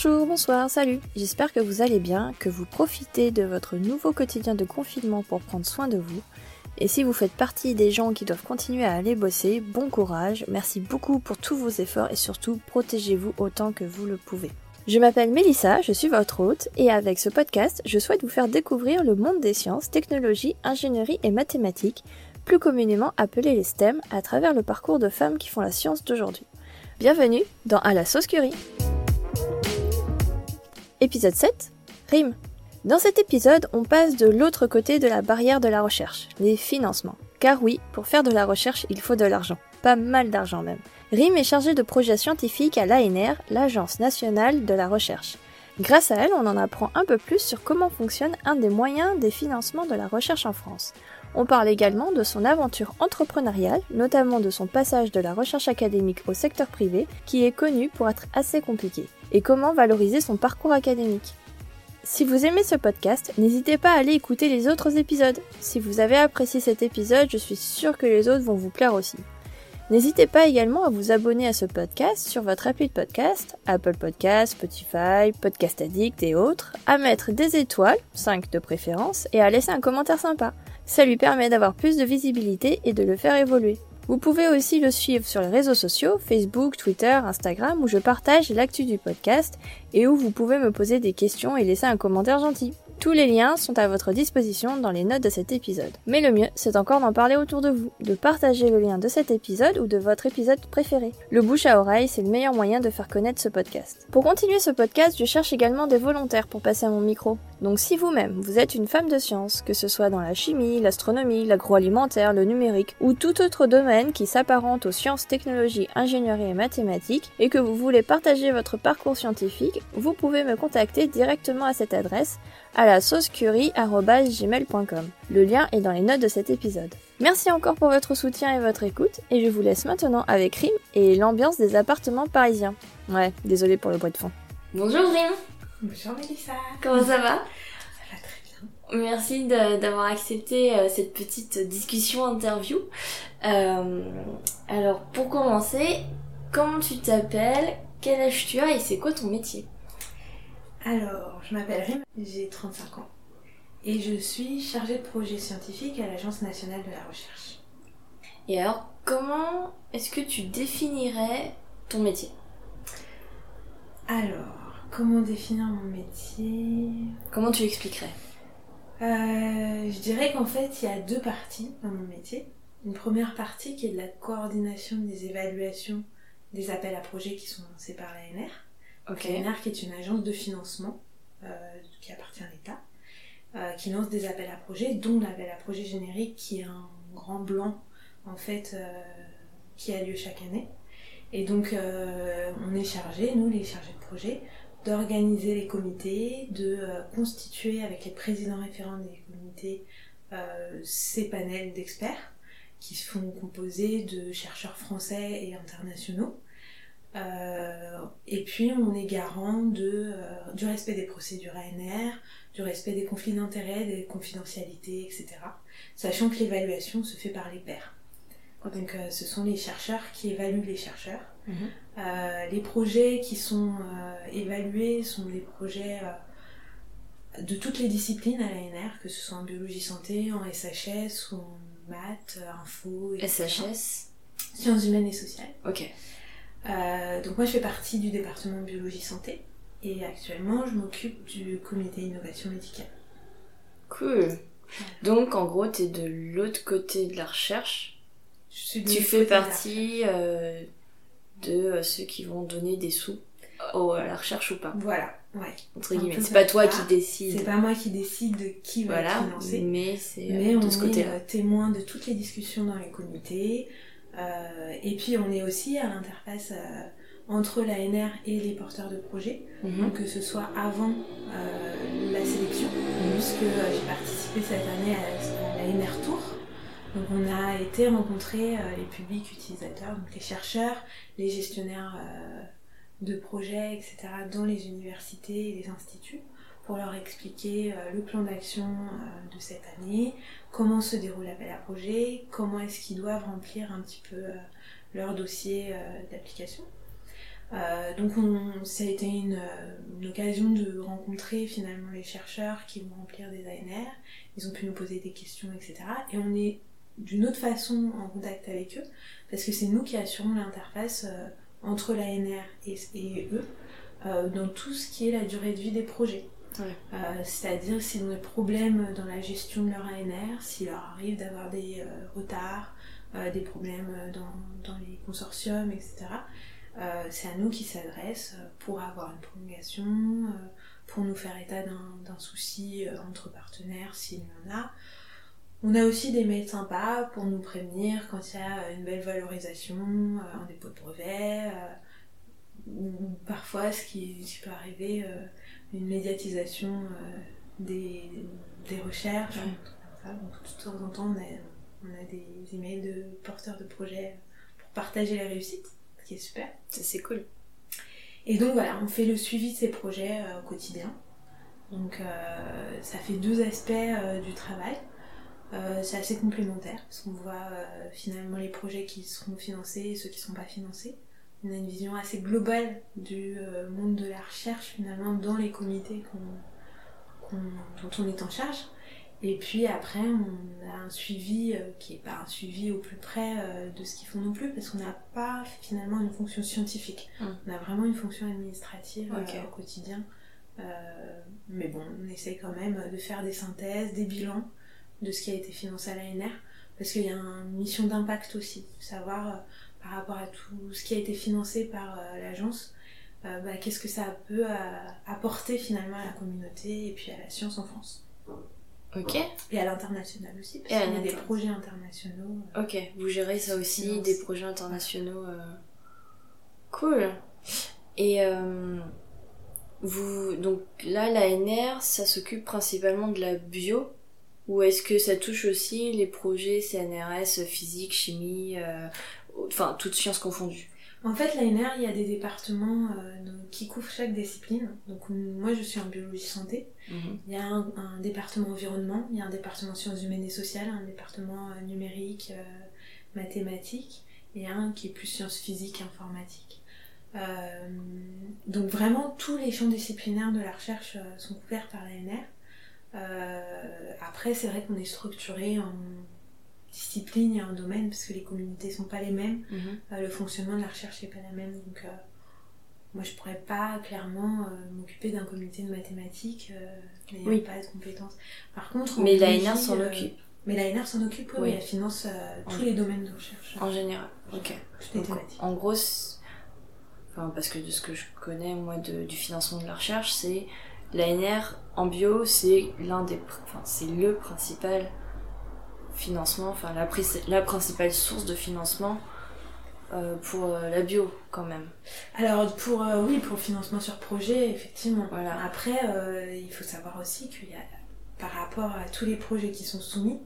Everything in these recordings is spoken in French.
Bonjour, bonsoir, salut. J'espère que vous allez bien, que vous profitez de votre nouveau quotidien de confinement pour prendre soin de vous. Et si vous faites partie des gens qui doivent continuer à aller bosser, bon courage, merci beaucoup pour tous vos efforts et surtout protégez-vous autant que vous le pouvez. Je m'appelle Mélissa, je suis votre hôte et avec ce podcast, je souhaite vous faire découvrir le monde des sciences, technologies, ingénierie et mathématiques, plus communément appelés les STEM, à travers le parcours de femmes qui font la science d'aujourd'hui. Bienvenue dans À la sauce curie. Épisode 7 Rime. Dans cet épisode, on passe de l'autre côté de la barrière de la recherche, les financements. Car oui, pour faire de la recherche, il faut de l'argent. Pas mal d'argent même. RIM est chargé de projets scientifiques à l'ANR, l'Agence nationale de la recherche. Grâce à elle, on en apprend un peu plus sur comment fonctionne un des moyens des financements de la recherche en France. On parle également de son aventure entrepreneuriale, notamment de son passage de la recherche académique au secteur privé, qui est connu pour être assez compliqué, et comment valoriser son parcours académique. Si vous aimez ce podcast, n'hésitez pas à aller écouter les autres épisodes. Si vous avez apprécié cet épisode, je suis sûre que les autres vont vous plaire aussi. N'hésitez pas également à vous abonner à ce podcast sur votre appli de podcast, Apple Podcast, Spotify, Podcast Addict et autres, à mettre des étoiles, 5 de préférence, et à laisser un commentaire sympa. Ça lui permet d'avoir plus de visibilité et de le faire évoluer. Vous pouvez aussi le suivre sur les réseaux sociaux, Facebook, Twitter, Instagram, où je partage l'actu du podcast et où vous pouvez me poser des questions et laisser un commentaire gentil. Tous les liens sont à votre disposition dans les notes de cet épisode. Mais le mieux, c'est encore d'en parler autour de vous, de partager le lien de cet épisode ou de votre épisode préféré. Le bouche à oreille, c'est le meilleur moyen de faire connaître ce podcast. Pour continuer ce podcast, je cherche également des volontaires pour passer à mon micro. Donc si vous-même, vous êtes une femme de science, que ce soit dans la chimie, l'astronomie, l'agroalimentaire, le numérique ou tout autre domaine qui s'apparente aux sciences, technologies, ingénierie et mathématiques, et que vous voulez partager votre parcours scientifique, vous pouvez me contacter directement à cette adresse la saucecurie.gmail.com. Le lien est dans les notes de cet épisode. Merci encore pour votre soutien et votre écoute, et je vous laisse maintenant avec Rim et l'ambiance des appartements parisiens. Ouais, désolé pour le bruit de fond. Bonjour Rim Bonjour Mélissa Comment ça va? Ça va très bien. Merci d'avoir accepté euh, cette petite discussion interview. Euh, alors pour commencer, comment tu t'appelles? Quel âge tu as et c'est quoi ton métier? Alors, je m'appelle Rim, j'ai 35 ans et je suis chargée de projet scientifique à l'Agence nationale de la recherche. Et alors, comment est-ce que tu définirais ton métier? Alors, comment définir mon métier? Comment tu l'expliquerais? Euh, Je dirais qu'en fait, il y a deux parties dans mon métier. Une première partie qui est de la coordination des évaluations des appels à projets qui sont lancés par l'ANR. Ok. l'ANR qui est une agence de financement euh, qui appartient à l'État, euh, qui lance des appels à projets, dont l'appel à projet générique qui est un grand blanc en fait euh, qui a lieu chaque année. Et donc on est chargé, nous les chargés de projet, d'organiser les comités, de constituer avec les présidents référents des comités ces panels d'experts qui sont composés de chercheurs français et internationaux. Euh, et puis on est garant de, euh, du respect des procédures ANR, du respect des conflits d'intérêts, des confidentialités, etc. Sachant que l'évaluation se fait par les pairs. Donc euh, ce sont les chercheurs qui évaluent les chercheurs. Mhm. Les projets qui sont évalués sont des projets de toutes les disciplines à l'ANR, que ce soit en biologie santé, en SHS ou en maths, info, etc. SHS Sciences humaines et sociales. Ok. Euh, donc moi je fais partie du département biologie santé et actuellement je m'occupe du comité innovation médicale. Cool. Donc en gros, t'es de l'autre côté de la recherche. Je suis de Tu fais de partie euh, de euh, ceux qui vont donner des sous au- à la recherche ou pas, Voilà, ouais. entre guillemets. C'est pas toi ça. qui décides. C'est pas moi qui décide de qui va Voilà, financé. mais c'est Mais euh, on de ce est côté-là. euh, témoin de toutes les discussions dans les comités. Euh, et puis on est aussi à l'interface euh, entre l'ANR et les porteurs de projets. Mhm. Donc que ce soit avant euh, la sélection, puisque euh, j'ai participé cette année à l'ANR Tour. Donc on a été rencontrer euh, les publics utilisateurs, donc les chercheurs, les gestionnaires de projets, etc. dans les universités et les instituts pour leur expliquer euh, le plan d'action euh, de cette année, comment se déroule l'appel à projet, comment est-ce qu'ils doivent remplir un petit peu euh, leur dossier d'application. donc on, ça a été une, occasion de rencontrer finalement les chercheurs qui vont remplir des ANR. Ils ont pu nous poser des questions, etc. Et on est d'une autre façon en contact avec eux, parce que c'est nous qui assurons l'interface entre l'ANR et eux dans tout ce qui est la durée de vie des projets. Euh, c'est-à-dire s'ils ont des problèmes dans la gestion de leur ANR, s'il leur arrive d'avoir des euh, retards, euh, des problèmes dans, les consortiums, etc. c'est à nous qui s'adressent pour avoir une prolongation, pour nous faire état d'un souci entre partenaires s'il y en a. On a aussi des mails sympas pour nous prévenir quand il y a une belle valorisation, un dépôt de brevet, ou parfois ce qui, ce qui peut arriver une médiatisation euh, des, des, recherches. Donc, de temps en temps, on a, on a des emails de porteurs de projets pour partager la réussite, ce qui est super. C'est cool. Et donc voilà, on fait le suivi de ces projets euh, au quotidien. Donc euh, ça fait deux aspects du travail. c'est assez complémentaire parce qu'on voit finalement les projets qui seront financés et ceux qui ne sont pas financés on a une vision assez globale du euh, monde de la recherche finalement dans les comités dont on est en charge. Et puis après, on a un suivi euh, qui n'est pas un suivi au plus près euh, de ce qu'ils font non plus, parce qu'on n'a pas finalement une fonction scientifique. Hum. On a vraiment une fonction administrative au quotidien. mais bon, on essaie quand même de faire des synthèses, des bilans de ce qui a été financé à l'ANR, parce qu'il y a une mission d'impact aussi, savoir par rapport à tout ce qui a été financé par euh, l'agence, euh, bah, qu'est-ce que ça peut euh, apporter finalement à la communauté et puis à la science en France? Ok. Et à l'international aussi, parce y a des projets internationaux. Ok, vous gérez ça aussi, des projets internationaux. Cool. Et vous, donc là, l'ANR, ça s'occupe principalement de la bio ou est-ce que ça touche aussi les projets CNRS, physique, chimie, enfin toutes sciences confondues. En fait, l'ANR, il y a des départements euh, qui couvrent chaque discipline. Donc moi, je suis en biologie santé. Mhm. Il y a un, département environnement, il y a un département sciences humaines et sociales, un département euh, numérique, euh, mathématiques, et un qui est plus sciences physiques, informatique. donc vraiment, tous les champs disciplinaires de la recherche sont couverts par l'ANR. après, c'est vrai qu'on est structuré en discipline et un domaine parce que les communautés sont pas les mêmes, mhm. euh, le fonctionnement de la recherche n'est pas la même. Donc, euh, moi, je pourrais pas clairement euh, m'occuper d'un comité de mathématiques, mais oui. pas de compétences. Par contre, mais l'ANR s'en occupe. Mais l'ANR s'en occupe, oui, elle finance tous les domaines de recherche. En général, ok. en gros, enfin, parce que de ce que je connais, moi, de, du financement de la recherche, c'est l'ANR en bio, c'est l'un des, enfin, c'est le principal financement, enfin la, la principale source de financement euh, pour euh, la bio quand même. Alors pour euh, oui pour le financement sur projet effectivement. Voilà. Après il faut savoir aussi qu'il y a par rapport à tous les projets qui sont soumis,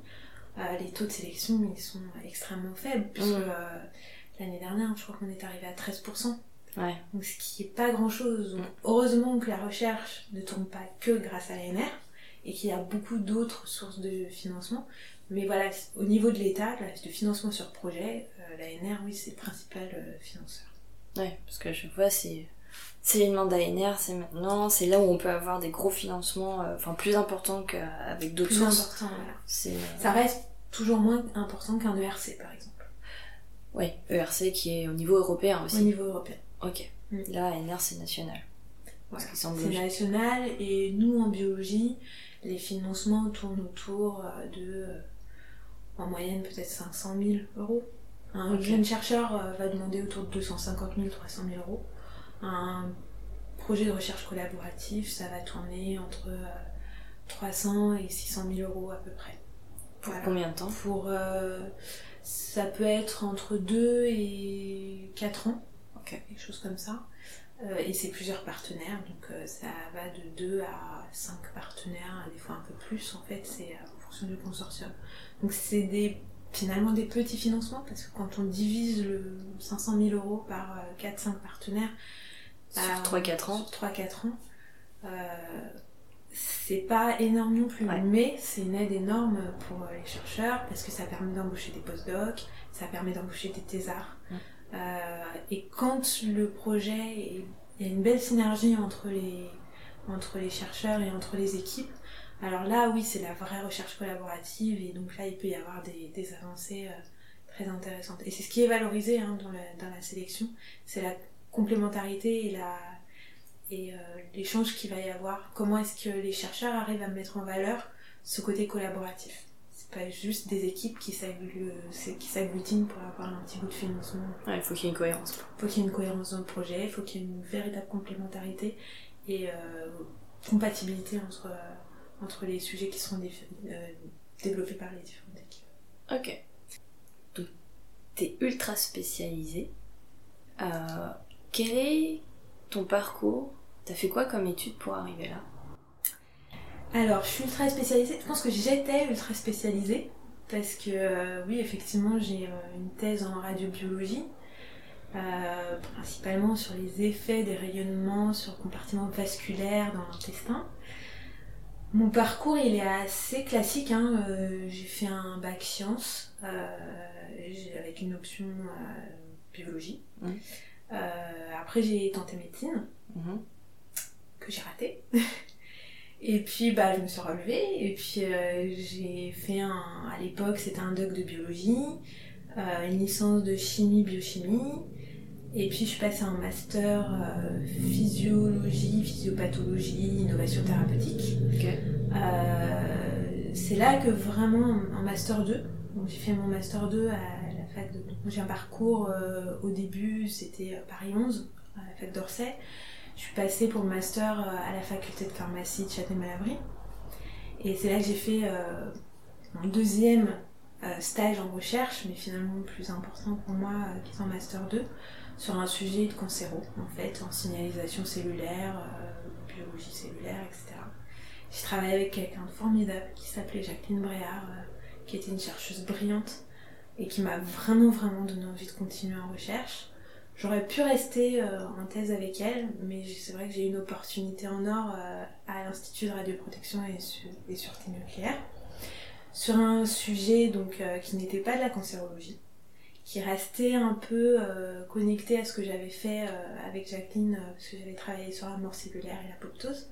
les taux de sélection ils sont extrêmement faibles puisque mmh. l'année dernière je crois qu'on est arrivé à 13%. Ouais. Donc ce qui est pas grand chose. Mmh. Heureusement que la recherche ne tourne pas que grâce à l'ANR et qu'il y a beaucoup d'autres sources de financement. Mais voilà, au niveau de l'État, de financement sur projet, euh, l'ANR, oui, c'est le principal euh, financeur. Ouais, parce que je vois, c'est c'est les demandes d'ANR, c'est maintenant, c'est là où on peut avoir des gros financements, euh, enfin plus importants qu'avec d'autres sources. Important, voilà. Ça reste toujours moins important qu'un ERC, par exemple. Oui, ERC qui est au niveau européen aussi. Au niveau européen. Ok. Mm. Là, ANR, c'est national. Voilà. C'est national, et nous, en biologie, les financements tournent autour de en moyenne peut-être 500 000 euros. Un jeune chercheur euh, va demander autour de 250 000, 300 000 euros. Un projet de recherche collaboratif, ça va tourner entre 300 euh, et 600 000 euros à peu près. Pour combien de temps? Pour euh, ça peut être entre 2 et 4 ans, quelque chose comme ça. et c'est plusieurs partenaires, donc ça va de 2 à 5 partenaires, des fois un peu plus en fait, c'est fonction du consortium. Donc c'est des, finalement des petits financements parce que quand on divise le 500 000 euros par 4-5 euh, partenaires, sur 3-4 ans, sur 3-4 ans euh, c'est pas énorme non plus, mais c'est une aide énorme pour les chercheurs parce que ça permet d'embaucher des postdocs, ça permet d'embaucher des thésards. et quand le projet, il y a une belle synergie entre les, entre les chercheurs et entre les équipes, alors là, oui, c'est la vraie recherche collaborative et donc là, il peut y avoir des, des avancées très intéressantes. Et c'est ce qui est valorisé hein, dans, la, dans la sélection, c'est la complémentarité et la et l'échange qu'il va y avoir. Comment est-ce que les chercheurs arrivent à mettre en valeur ce côté collaboratif? C'est pas juste des équipes qui s'agglutinent pour avoir un petit bout de financement. il faut qu'il y ait une cohérence. Il faut qu'il y ait une cohérence dans le projet, il faut qu'il y ait une véritable complémentarité et euh, compatibilité entre, entre les sujets qui seront euh, développés par les différentes équipes. Ok. Donc, t'es ultra spécialisé. Euh, quel est ton parcours? T'as fait quoi comme étude pour arriver là? Alors, je suis ultra spécialisée. Je pense que j'étais ultra spécialisée. Parce que, euh, oui, effectivement, j'ai une thèse en radiobiologie. Euh, principalement sur les effets des rayonnements sur le compartiment vasculaire dans l'intestin. Mon parcours, il est assez classique. Hein. j'ai fait un bac sciences avec une option biologie. Mmh. après, j'ai tenté médecine. Mmh que j'ai raté. Et puis bah, je me suis relevée et puis euh, j'ai fait un. À l'époque, c'était un doc de biologie, euh, une licence de chimie, biochimie. Et puis je suis passée en master euh, physiologie, physiopathologie, innovation thérapeutique. c'est là que vraiment, en master 2, donc j'ai fait mon master 2 à la fac de. J'ai un parcours au début, c'était Paris 11, à la fac d'Orsay. Je suis passée pour le master euh, à la faculté de pharmacie de Châtenay-Malabry. Et c'est là que j'ai fait euh, mon deuxième euh, stage en recherche, mais finalement plus important pour moi, qui est en master 2, sur un sujet de cancéro, en fait, en signalisation cellulaire, biologie cellulaire, etc. J'ai travaillé avec quelqu'un de formidable qui s'appelait Jacqueline Bréard, qui était une chercheuse brillante et qui m'a vraiment, vraiment donné envie de continuer en recherche. J'aurais pu rester euh, en thèse avec elle, mais c'est vrai que j'ai eu une opportunité en or euh, à l'Institut de radioprotection et, sûreté nucléaire sur un sujet donc euh, qui n'était pas de la cancérologie, qui restait un peu connecté à ce que j'avais fait avec Jacqueline, parce que j'avais travaillé sur la mort cellulaire et l'apoptose.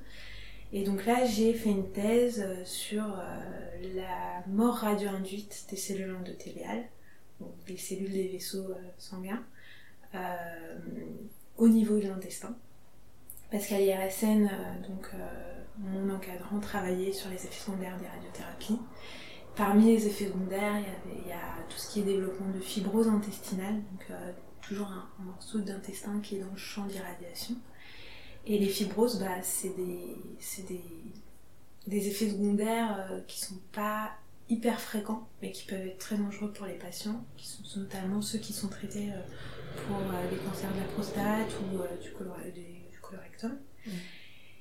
Et donc là, j'ai fait une thèse sur la mort radio-induite des cellules endothéliales, donc des cellules des vaisseaux sanguins, euh, au niveau de l'intestin. Parce qu'à l'IRSN, euh, donc, euh, mon encadrant travaillait sur les effets secondaires des radiothérapies. Parmi les effets secondaires, il y, a tout ce qui est développement de fibrose intestinale, donc toujours un, morceau d'intestin qui est dans le champ d'irradiation. Et les fibroses, bah, c'est des, des, des, effets secondaires qui sont pas hyper fréquents, mais qui peuvent être très dangereux pour les patients, qui sont notamment ceux qui sont traités pour euh, les cancers de la prostate ou euh, du, colorectum. Mm.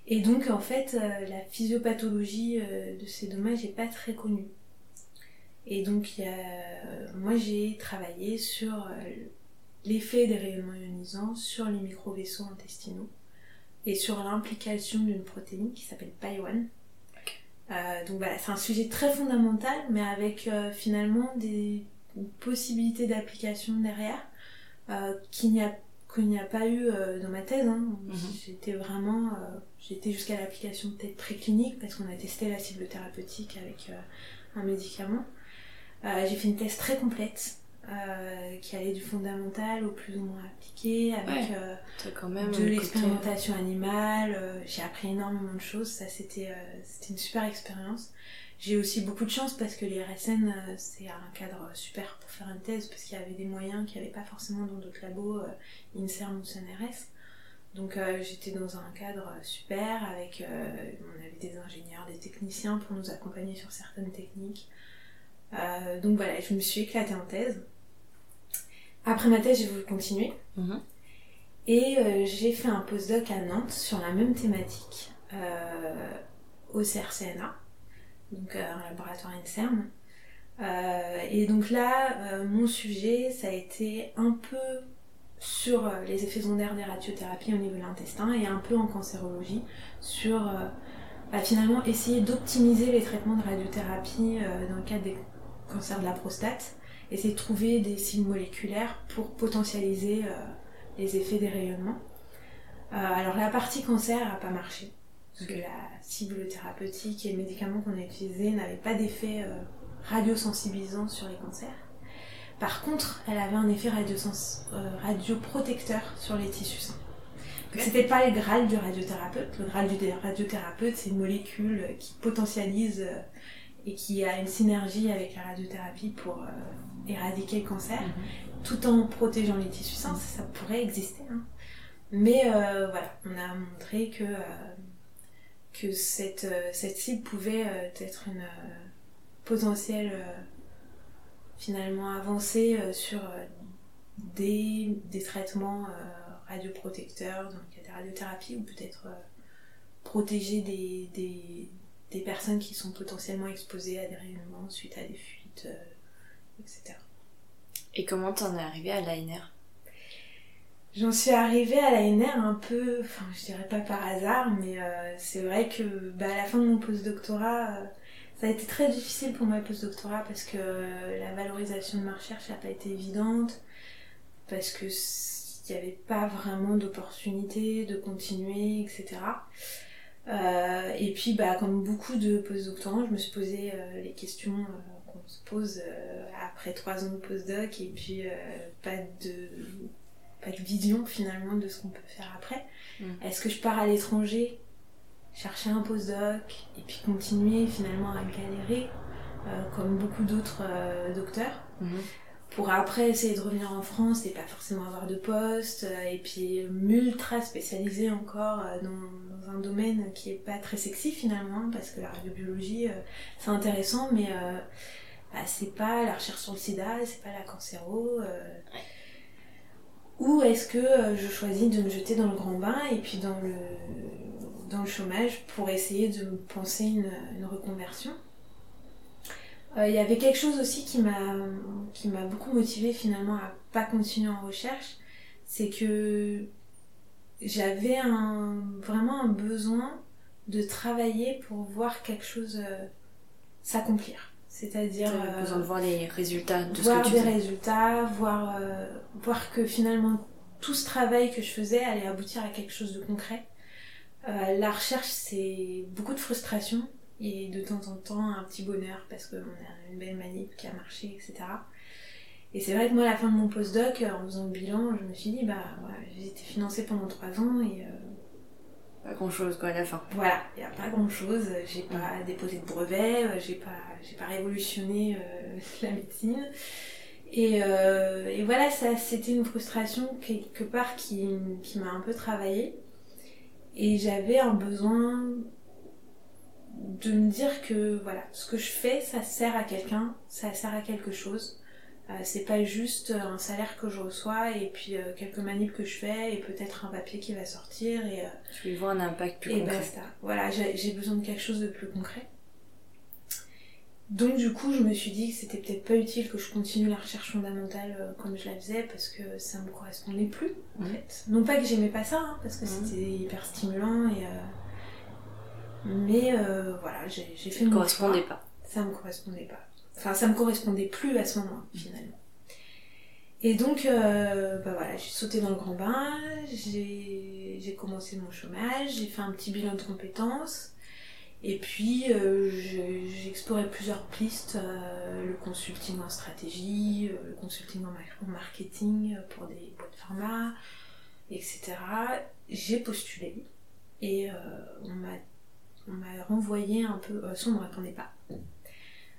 Et donc, en fait, euh, la physiopathologie de ces dommages n'est pas très connue. Et donc, moi, j'ai travaillé sur l'effet des rayonnements ionisants sur les micro-vaisseaux intestinaux et sur l'implication d'une protéine qui s'appelle PAI-1. donc voilà, c'est un sujet très fondamental, mais avec finalement des possibilités d'application derrière euh, qu'il n'y a a pas eu euh, dans ma thèse. Hein. Mhm. J'étais vraiment, euh, j'étais jusqu'à l'application peut-être préclinique parce qu'on a testé la cible thérapeutique avec un médicament. J'ai fait une thèse très complète qui allait du fondamental au plus ou moins appliqué avec quand même de l'expérimentation animale. j'ai appris énormément de choses. Ça, c'était c'était une super expérience. J'ai aussi beaucoup de chance parce que l'IRSN, euh, c'est un cadre super pour faire une thèse parce qu'il y avait des moyens qu'il n'y avait pas forcément dans d'autres labos, euh, INSERM ou CNRS. Donc euh, j'étais dans un cadre super avec, on avait des ingénieurs, des techniciens pour nous accompagner sur certaines techniques. Donc voilà, je me suis éclatée en thèse. Après ma thèse, j'ai voulu continuer. Mhm. Et j'ai fait un postdoc à Nantes sur la même thématique au CRCNA donc euh, un laboratoire INSERM. Euh, et donc là, euh, mon sujet, ça a été un peu sur les effets secondaires des radiothérapies au niveau de l'intestin et un peu en cancérologie sur bah, finalement essayer d'optimiser les traitements de radiothérapie dans le cadre des cancers de la prostate essayer de trouver des signes moléculaires pour potentialiser les effets des rayonnements. alors la partie cancer n'a pas marché, parce que la cible thérapeutique et le médicament qu'on a utilisé n'avaient pas d'effet radiosensibilisant sur les cancers. Par contre, elle avait un effet radioprotecteur sur les tissus sains. C'était pas le Graal du radiothérapeute. Le Graal du radiothérapeute, c'est une molécule qui potentialise euh, et qui a une synergie avec la radiothérapie pour euh, éradiquer le cancer, mhm. tout en protégeant les tissus sains. Ça, pourrait exister. Hein. Mais euh, voilà, on a montré que, que cette, cette cible pouvait être une potentielle finalement avancée sur des, des traitements radioprotecteurs, donc il y a des radiothérapies, ou peut-être euh, protéger des, des, des, personnes qui sont potentiellement exposées à des rayonnements suite à des fuites, euh, etc. Et comment t'en es arrivée à l'ANR J'en suis arrivée à l'ANR un peu, enfin je dirais pas par hasard, mais euh, c'est vrai que bah, à la fin de mon postdoctorat, ça a été très difficile pour moi postdoctorat parce que la valorisation de ma recherche n'a pas été évidente, parce que il n'y avait pas vraiment d'opportunité de continuer, etc. Euh, et puis, bah, comme beaucoup de postdoctorants, je me suis posé euh, les questions euh, qu'on se pose après trois ans de postdoc et puis pas de pas de vision finalement de ce qu'on peut faire après. Mm. Est-ce que je pars à l'étranger, chercher un postdoc et puis continuer finalement à galérer comme beaucoup d'autres docteurs? Mm pour après essayer de revenir en France et pas forcément avoir de poste, euh, et puis ultra spécialisé encore euh, dans, un domaine qui est pas très sexy finalement, parce que la radiobiologie euh, c'est intéressant, mais bah, c'est pas la recherche sur le sida, c'est pas la cancéro. Ou est-ce que je choisis de me jeter dans le grand bain et puis dans le, dans le chômage pour essayer de penser une, reconversion? Il y avait quelque chose aussi qui m'a qui m'a beaucoup motivée finalement à pas continuer en recherche, c'est que j'avais un vraiment un besoin de travailler pour voir quelque chose euh, s'accomplir. C'est-à-dire euh, besoin de voir les résultats de voir ce que tu des résultats, voir voir que finalement tout ce travail que je faisais allait aboutir à quelque chose de concret. la recherche, c'est beaucoup de frustration, et de temps en temps un petit bonheur parce qu'on a une belle manip qui a marché, etc. Et c'est vrai que moi, à la fin de mon postdoc, en faisant le bilan, je me suis dit, bah, voilà, j'ai été financée pendant trois ans et. Euh, pas grand chose, quoi, à la fin. Voilà, il n'y a pas grand chose. J'ai pas déposé de brevet, euh, j'ai pas, j'ai pas révolutionné euh, la médecine. Et, et voilà, ça, c'était une frustration quelque part qui, qui m'a un peu travaillée. Et j'avais un besoin de me dire que voilà, ce que je fais, ça sert à quelqu'un, ça sert à quelque chose. Euh, c'est pas juste un salaire que je reçois et puis euh, quelques manips que je fais et peut-être un papier qui va sortir et. Euh, tu veux voir un impact plus concret. Basta. Voilà, j'ai besoin de quelque chose de plus concret. Donc du coup, je me suis dit que c'était peut-être pas utile que je continue la recherche fondamentale comme je la faisais parce que ça me correspondait plus en mmh. fait. Non pas que j'aimais pas ça, hein, parce que mmh. c'était hyper stimulant et mais euh, voilà, j'ai fait Ça ne correspondait pas. Ça me correspondait pas. Enfin, ça me correspondait plus à ce moment, finalement. Et donc, euh, bah voilà, j'ai sauté dans le grand bain, j'ai commencé mon chômage, j'ai fait un petit bilan de compétences, et puis euh, j'ai exploré plusieurs pistes, le consulting en stratégie, le consulting en, marketing pour des boîtes pharma, etc. J'ai postulé, et on m'a on m'a renvoyé un peu, euh, soit on ne répondait pas,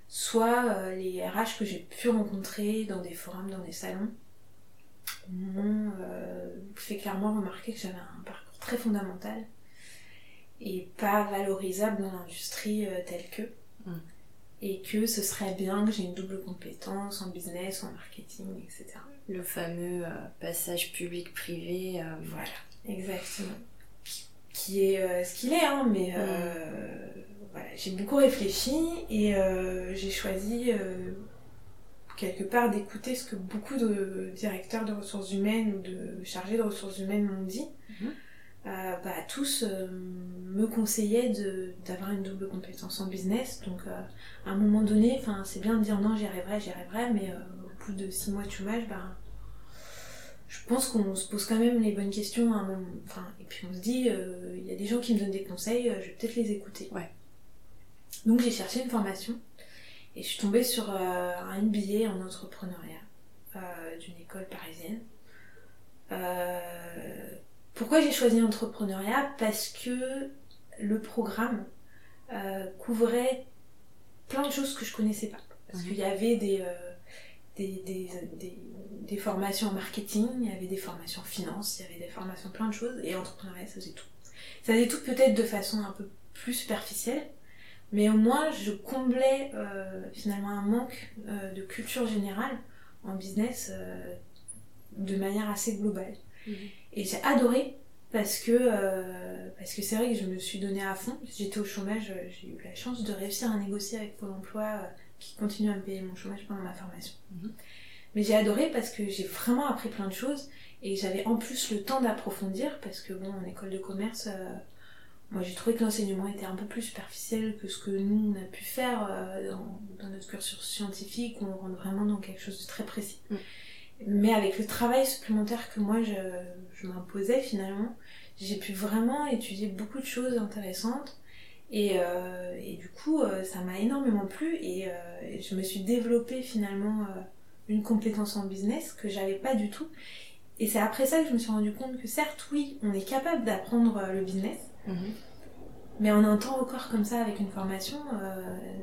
soit euh, les RH que j'ai pu rencontrer dans des forums, dans des salons, m'ont euh, fait clairement remarquer que j'avais un parcours très fondamental et pas valorisable dans l'industrie telle que. Mm. Et que ce serait bien que j'ai une double compétence en business, en marketing, etc. Le fameux passage public-privé. Voilà, exactement qui est euh, ce qu'il est, hein, mais euh, voilà, j'ai beaucoup réfléchi et euh, j'ai choisi quelque part d'écouter ce que beaucoup de directeurs de ressources humaines ou de chargés de ressources humaines m'ont dit. Mhm. bah, tous me conseillaient d'avoir une double compétence en business. Donc à un moment donné, c'est bien de dire non, j'y arriverai, j'y arriverai, mais bout de six mois de chômage, ben, je pense qu'on se pose quand même les bonnes questions à un moment. Enfin, et puis on se dit, euh, il y a des gens qui me donnent des conseils, euh, je vais peut-être les écouter. Ouais. Donc j'ai cherché une formation et je suis tombée sur euh, un MBA en entrepreneuriat d'une école parisienne. Pourquoi j'ai choisi l'entrepreneuriat Parce que le programme couvrait plein de choses que je connaissais pas. Parce Mhm. qu'il y avait des, des, des, des, des formations en marketing, il y avait des formations en finance, il y avait des formations plein de choses, et entrepreneuriat, ça faisait tout. Ça faisait tout peut-être de façon un peu plus superficielle, mais au moins je comblais euh, finalement un manque euh, de culture générale en business euh, de manière assez globale. Mhm. Et j'ai adoré parce que parce que c'est vrai que je me suis donnée à fond. J'étais au chômage, j'ai eu la chance de réussir à négocier avec Pôle Emploi qui continue à me payer mon chômage pendant ma formation. Mhm. Mais j'ai adoré parce que j'ai vraiment appris plein de choses et j'avais en plus le temps d'approfondir parce que bon en école de commerce euh, moi j'ai trouvé que l'enseignement était un peu plus superficiel que ce que nous on a pu faire euh, dans, dans notre cursus scientifique où on rentre vraiment dans quelque chose de très précis. Mm. Mais avec le travail supplémentaire que moi je, je m'imposais finalement, j'ai pu vraiment étudier beaucoup de choses intéressantes et, euh, et du coup euh, ça m'a énormément plu et, euh, et je me suis développée finalement une compétence en business que j'avais pas du tout. Et c'est après ça que je me suis rendu compte que certes oui on est capable d'apprendre le business, Mhm. mais en un temps record comme ça avec une formation,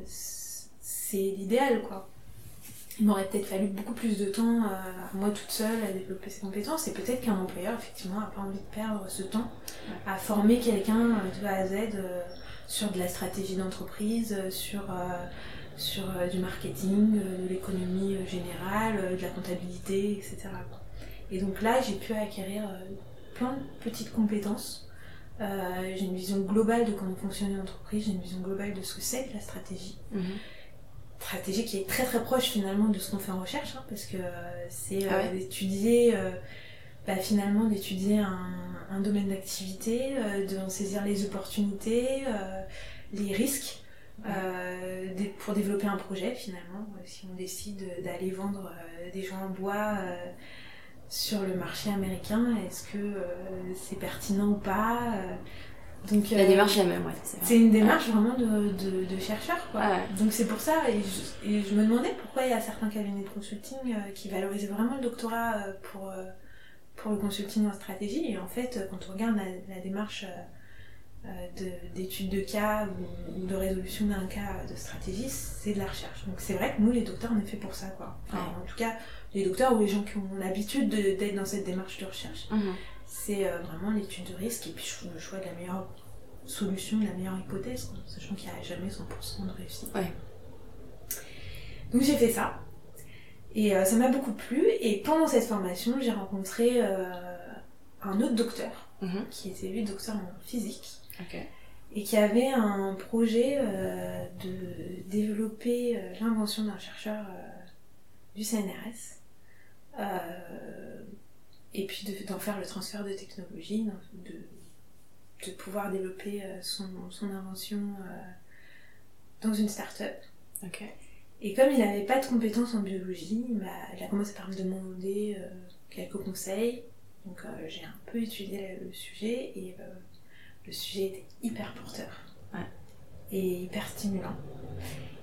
c'est l'idéal quoi. Il m'aurait peut-être fallu beaucoup plus de temps euh, moi toute seule à développer ces compétences et peut-être qu'un employeur effectivement a pas envie de perdre ce temps à former quelqu'un de A à Z euh, sur de la stratégie d'entreprise, euh, sur, euh, sur euh, du marketing, de l'économie générale, de la comptabilité, etc. Et donc là j'ai pu acquérir plein de petites compétences. Euh, j'ai une vision globale de comment fonctionne une entreprise, j'ai une vision globale de ce que c'est que la stratégie Mhm. stratégie qui est très très proche finalement de ce qu'on fait en recherche, hein, parce que euh, c'est euh, Ah ouais euh, bah, finalement d'étudier un, un domaine d'activité, euh, d'en saisir les opportunités, euh, les risques, euh, pour développer un projet finalement. Si on décide d'aller vendre euh, des joints en bois euh, sur le marché américain, est-ce que c'est pertinent ou pas donc, La démarche est la même, ouais. c'est une démarche vraiment de, de, de chercheur, quoi. Ah ouais. Donc c'est pour ça, et je, et je me demandais pourquoi il y a certains cabinets de consulting qui valorisent vraiment le doctorat pour, pour le consulting en stratégie. Et en fait, euh, quand on regarde la, la démarche euh, euh, de- d'étude de, cas ou, ou de résolution d'un cas de stratégie, c'est de la recherche. Donc c'est vrai que nous, les docteurs, on est fait pour ça, quoi. Enfin, Ouais. En tout cas, les docteurs ou les gens qui ont l'habitude de- d'être dans cette démarche de recherche Mhm. c'est euh, vraiment l'étude de risque et puis le choix de la meilleure solution, de la meilleure hypothèse, sachant qu'il n'y a jamais 100% de réussite. Ouais. Donc j'ai fait ça. Et euh, ça m'a beaucoup plu. Et pendant cette formation, j'ai rencontré euh, un autre docteur, Mhm. qui était lui docteur en physique, et qui avait un projet euh, de développer euh, l'invention d'un chercheur euh, du CNRS. et puis de- d'en faire le transfert de technologie, de, de pouvoir développer son, son invention dans une start-up. Et comme il n'avait pas de compétences en biologie, il, a commencé par me demander euh, quelques conseils. Donc euh, j'ai un peu étudié le, sujet et euh, le sujet était hyper porteur. Ouais. Et hyper stimulant.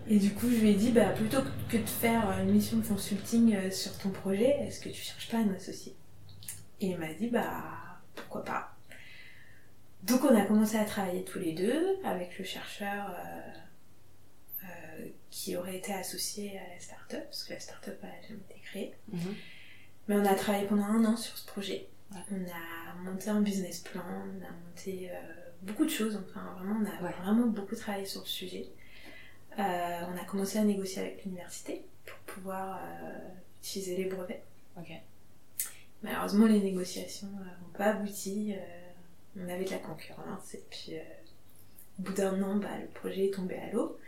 Et du coup je lui ai dit, bah, plutôt que de faire une mission de consulting sur ton projet, est-ce que tu cherches pas un associé Et il m'a dit, bah pourquoi pas. Donc on a commencé à travailler tous les deux avec le chercheur qui aurait été associé à la start-up, parce que la start-up n'a jamais été créée. Mhm. Mais on a travaillé pendant un an sur ce projet. Ouais. On a monté un business plan, on a monté euh, beaucoup de choses, enfin vraiment on a Ouais. vraiment beaucoup travaillé sur le sujet. Euh, on a commencé à négocier avec l'université pour pouvoir euh, utiliser les brevets. Malheureusement les négociations n'ont pas abouti, on avait de la concurrence et puis au bout d'un an bah, le projet est tombé à l'eau.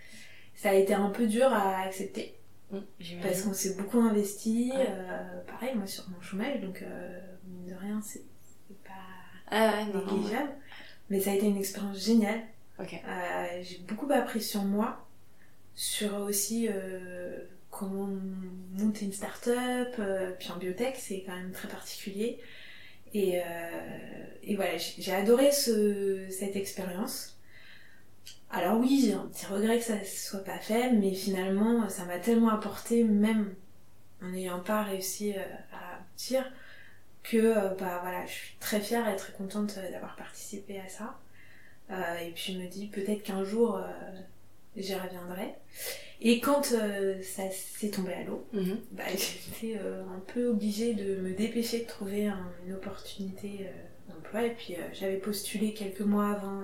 Ça a été un peu dur à accepter Mhm. parce qu'on s'est beaucoup investi, Ouais. euh, pareil moi sur mon chômage, donc euh, mine de rien c'est pas Ah ouais, non, non. ouais. négligeable. Mais ça a été une expérience géniale. Euh, J'ai beaucoup appris sur moi, sur aussi comment monter une start-up, puis en biotech, c'est quand même très particulier. Et, et voilà, j'ai j'ai adoré ce, cette expérience. Alors oui, j'ai un petit regret que ça ne soit pas fait, mais finalement, ça m'a tellement apporté, même en n'ayant pas réussi euh, à aboutir, que euh, bah voilà, je suis très fière et très contente euh, d'avoir participé à ça. Euh, et puis je me dis peut-être qu'un jour euh, j'y reviendrai. Et quand euh, ça s'est tombé à l'eau, Mhm. bah, j'étais un peu obligée de me dépêcher de trouver un- une opportunité d'emploi. Et puis j'avais postulé quelques mois avant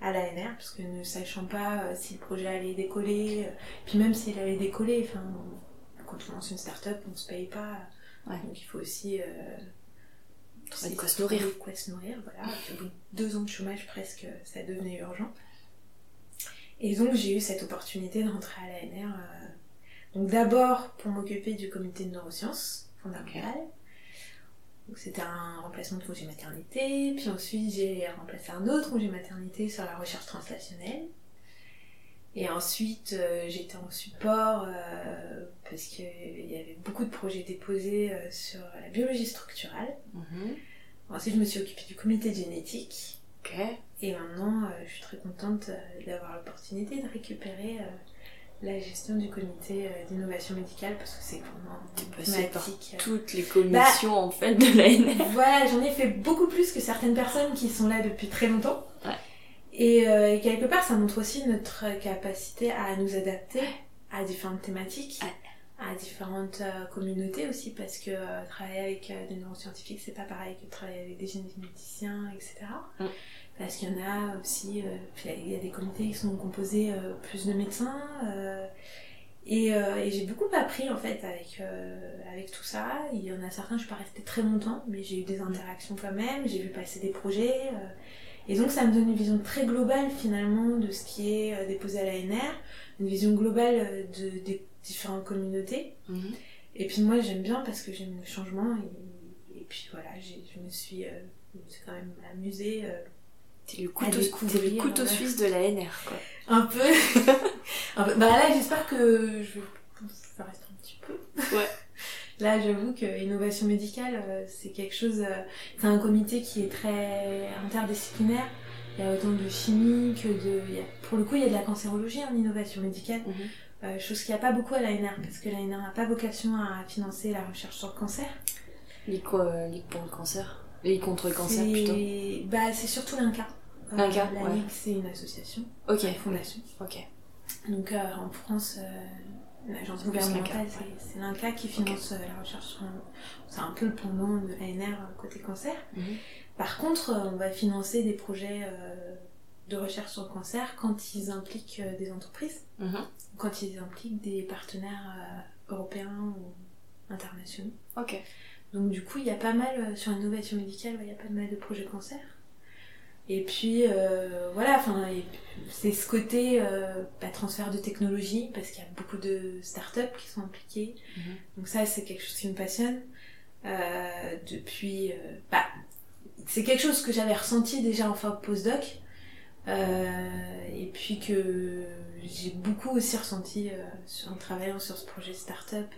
à l'ANR, parce que ne sachant pas euh, si le projet allait décoller, euh, puis même s'il allait décoller, enfin, quand on lance une start-up, on se paye pas. Ouais. Donc il faut aussi. Euh, Trouver de quoi se nourrir. quoi se nourrir, voilà. Au bout de deux ans de chômage presque, ça devenait urgent. Et donc j'ai eu cette opportunité de rentrer à l'ANR. euh, donc d'abord pour m'occuper du comité de neurosciences fondamentales. Donc c'était un remplacement de congé maternité. Puis ensuite j'ai remplacé un autre congé maternité sur la recherche translationnelle. Et ensuite euh, j'étais en support euh, parce qu'il y avait beaucoup de projets déposés euh, sur la biologie structurale. Mhm. Ensuite je me suis occupée du comité de génétique. Et maintenant, euh, je suis très contente d'avoir l'opportunité de récupérer la gestion du comité euh, d'innovation médicale parce que c'est vraiment T'es une passée par euh, Toutes les commissions en fait de l'ANR. Voilà, j'en ai fait beaucoup plus que certaines personnes qui sont là depuis très longtemps. Ouais. Et, euh, et quelque part, ça montre aussi notre capacité à nous adapter à différentes thématiques, Ouais. à différentes euh, communautés aussi, parce que euh, travailler avec des neuroscientifiques, c'est pas pareil que travailler avec des généticiens, etc. Parce qu'il y en a aussi, euh, il y a des comités qui sont composés euh, plus de médecins. euh, et, et j'ai beaucoup appris en fait avec, avec tout ça. Il y en a certains, je suis pas restée très longtemps, mais j'ai eu des interactions quand même, j'ai vu passer des projets. et donc ça me donne une vision très globale finalement de ce qui est déposé à l'ANR, une vision globale de, des différentes communautés. Mhm. Et puis moi j'aime bien parce que j'aime le changement et, et puis voilà, je me suis, euh, quand même amusée euh, T'es le couteau, le suisse de l'ANR quoi. un peu. un peu. Bah là j'espère que je vais rester un petit peu. Ouais. Là j'avoue que innovation médicale euh, c'est quelque chose, euh, c'est un comité qui est très interdisciplinaire. Il y a autant de chimie que de... il y a- pour le coup il y a de la cancérologie en innovation médicale. Mhm. Euh, chose qu'il n'y a pas beaucoup à l'ANR, parce que l'ANR n'a pas vocation à financer la recherche sur le cancer. Ligue, quoi, Ligue pour le cancer Ligue contre le cancer plutôt. Bah, c'est surtout l'INCA. Euh, L'INCA, la ouais. Ligue, c'est une association, Ok. une fondation. Ok. Donc euh, en France, euh, l'agence gouvernementale, c'est l'INCA qui finance euh, la recherche sur... C'est un peu le pendant de l'ANR côté cancer. Mhm. Par contre, on va financer des projets euh, de recherche sur le cancer quand ils impliquent des entreprises, Mhm. quand ils impliquent des partenaires européens ou internationaux. Ok. Donc du coup, il y a pas mal, sur l'innovation médicale, il y a pas mal de projets cancer. Et puis, euh, voilà, enfin, c'est ce côté euh, bah, transfert de technologie, parce qu'il y a beaucoup de startups qui sont impliquées. Mhm. Donc ça, c'est quelque chose qui me passionne. Euh, depuis... euh, bah, c'est quelque chose que j'avais ressenti déjà en fin de postdoc. Euh, et puis que j'ai beaucoup aussi ressenti en travaillant sur ce projet startup.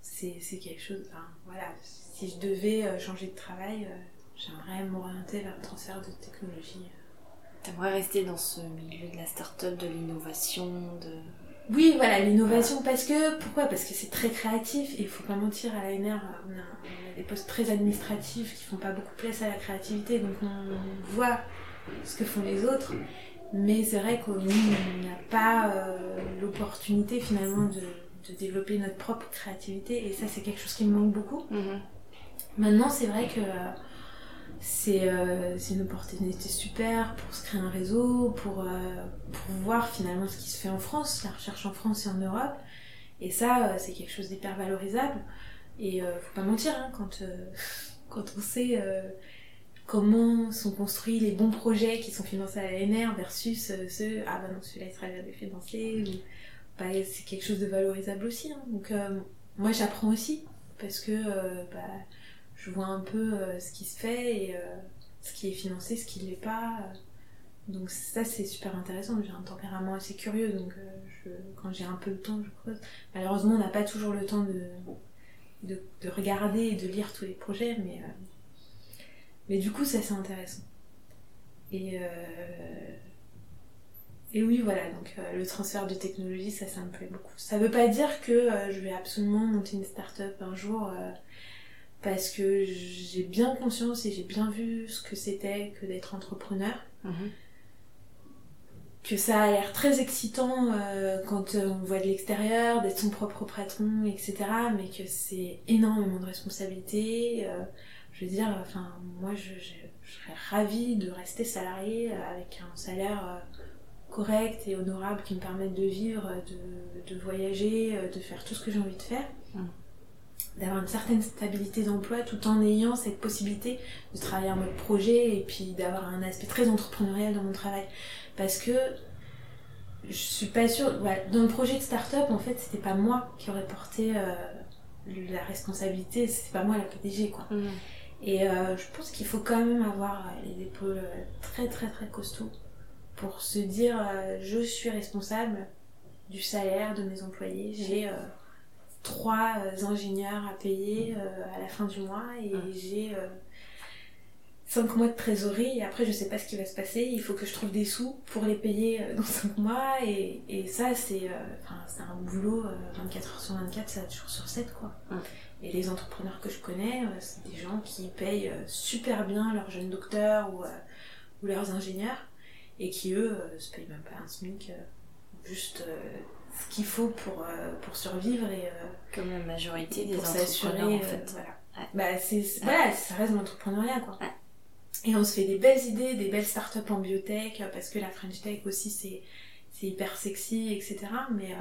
C'est c'est quelque chose. Enfin, voilà, si je devais changer de travail, j'aimerais m'orienter vers le transfert de technologie. T'aimerais rester dans ce milieu de la start-up, de l'innovation, de. Oui, voilà, l'innovation, parce que, pourquoi? Parce que c'est très créatif, et il faut pas mentir, à l'ANR, on a, on a des postes très administratifs qui font pas beaucoup place à la créativité, donc on voit ce que font les autres, mais c'est vrai qu'on n'a pas euh, l'opportunité finalement de, de développer notre propre créativité, et ça c'est quelque chose qui me manque beaucoup. Mhm. Maintenant, c'est vrai que euh, c'est euh, une opportunité super pour se créer un réseau, pour, euh, pour voir finalement ce qui se fait en France, la recherche en France et en Europe. Et ça, euh, c'est quelque chose d'hyper valorisable. Et euh, faut pas mentir, hein, quand, quand on sait comment sont construits les bons projets qui sont financés à l'ANR versus ceux, ah bah non, celui-là il sera jamais financé, bah, c'est quelque chose de valorisable aussi. hein. Donc moi j'apprends aussi, parce que bah, je vois un peu euh, ce qui se fait et euh, ce qui est financé, ce qui ne l'est pas. Donc ça c'est super intéressant, j'ai un tempérament assez curieux, donc je, quand j'ai un peu le temps je creuse. Malheureusement on n'a pas toujours le temps de, de, de, regarder et de lire tous les projets, mais, mais du coup ça c'est intéressant. Et, et oui, voilà, donc euh, le transfert de technologie, ça, ça me plaît beaucoup. Ça veut pas dire que euh, je vais absolument monter une start-up un jour, euh, parce que j'ai bien conscience et j'ai bien vu ce que c'était que d'être entrepreneur. Mhm. Que ça a l'air très excitant quand on voit de l'extérieur, d'être son propre patron, etc. Mais que c'est énormément de responsabilité. je veux dire, enfin, moi, je, je, serais ravie de rester salarié avec un salaire correctes et honorables qui me permettent de vivre, de, de voyager, euh, de faire tout ce que j'ai envie de faire. Mm. D'avoir une certaine stabilité d'emploi tout en ayant cette possibilité de travailler en mode projet et puis d'avoir un aspect très entrepreneurial dans mon travail. Parce que je suis pas sûre. dans le projet de start-up, en fait, c'était pas moi qui aurais porté euh, la responsabilité, c'est pas moi la PDG, quoi. Mm. Et euh, je pense qu'il faut quand même avoir les épaules très très très costauds pour se dire euh, je suis responsable du salaire de mes employés. J'ai euh, trois euh, ingénieurs à payer à la fin du mois et mmh. j'ai cinq mois de trésorerie et après je sais pas ce qui va se passer. Il faut que je trouve des sous pour les payer dans cinq mois et, et ça c'est un boulot 24 heures sur 24, 7 jours sur 7 quoi. Mmh. Et les entrepreneurs que je connais, c'est des gens qui payent super bien leurs jeunes docteurs ou, ou leurs ingénieurs et qui eux euh, se payent même pas un SMIC, euh, juste euh, ce qu'il faut pour, pour survivre et comme la majorité des entrepreneurs en fait. voilà. Bah, c'est, voilà, ça reste l'entrepreneuriat quoi. Et on se fait des belles idées, des belles startups en biotech, parce que la French Tech aussi c'est, c'est hyper sexy, etc. Mais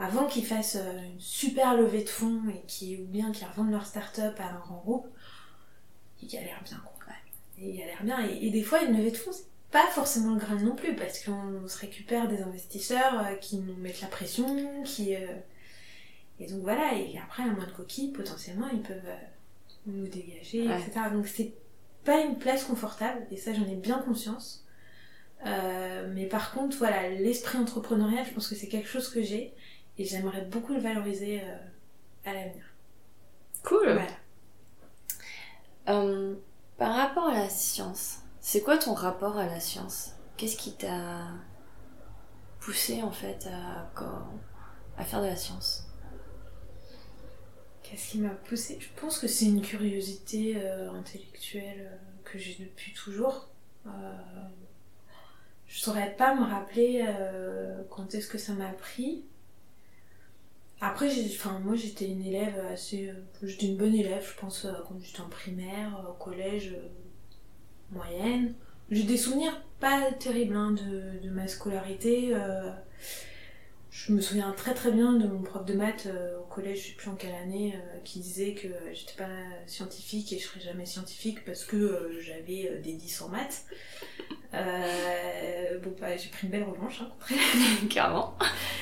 avant qu'ils fassent une super levée de fonds et qui, ou bien qu'ils revendent leur startup à un grand groupe, ils galèrent bien quoi. ils galèrent bien. Et, et, des fois, une levée de fonds, pas forcément le grain non plus, parce qu'on se récupère des investisseurs euh, qui nous mettent la pression, qui... Euh, et donc voilà, et après, à moins de coquilles, potentiellement, ils peuvent euh, nous dégager, etc. Donc c'est pas une place confortable, et ça j'en ai bien conscience. mais par contre, voilà, l'esprit entrepreneurial, je pense que c'est quelque chose que j'ai, et j'aimerais beaucoup le valoriser à l'avenir. Cool. par rapport à la science, c'est quoi ton rapport à la science? Qu'est-ce qui t'a poussé en fait à, faire de la science? Qu'est-ce qui m'a poussé? Je pense que c'est une curiosité euh, intellectuelle euh, que j'ai depuis toujours. Euh, je saurais pas me rappeler quand est-ce que ça m'a pris. Après, moi j'étais une élève assez. j'étais une bonne élève, je pense, quand j'étais en primaire, au collège moyenne. J'ai des souvenirs pas terribles hein, de, ma scolarité. Euh, je me souviens très très bien de mon prof de maths euh, au collège, je sais plus en quelle année, euh, qui disait que j'étais pas scientifique et je serais jamais scientifique parce que j'avais des 10 en maths. bon, bah, j'ai pris une belle revanche, hein, Carrément.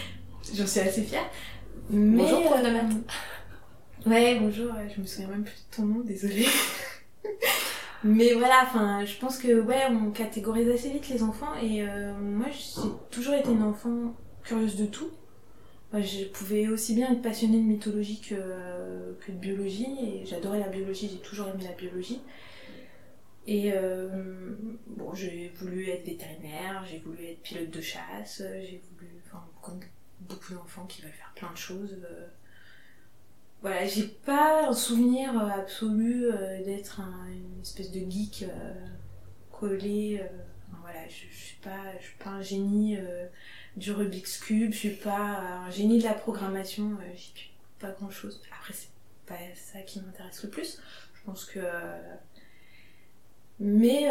J'en suis assez fière. bonjour prof de maths. Ouais, bonjour, je me souviens même plus de ton nom, désolée. Mais voilà, enfin, je pense que ouais, on catégorise assez vite les enfants et euh, moi j'ai toujours été une enfant curieuse de tout. Je pouvais aussi bien être passionnée de mythologie que, que de biologie et j'adorais la biologie, j'ai toujours aimé la biologie. Et euh, bon, j'ai voulu être vétérinaire, j'ai voulu être pilote de chasse, j'ai voulu, enfin, comme beaucoup d'enfants qui veulent faire plein de choses. Euh, voilà, j'ai pas un souvenir euh, absolu euh, d'être une espèce de geek euh, collé. voilà, je, suis pas, je suis pas un génie du Rubik's Cube, je suis pas un génie de la programmation, j'ai pas grand chose. Après, c'est pas ça qui m'intéresse le plus. Je pense que. Mais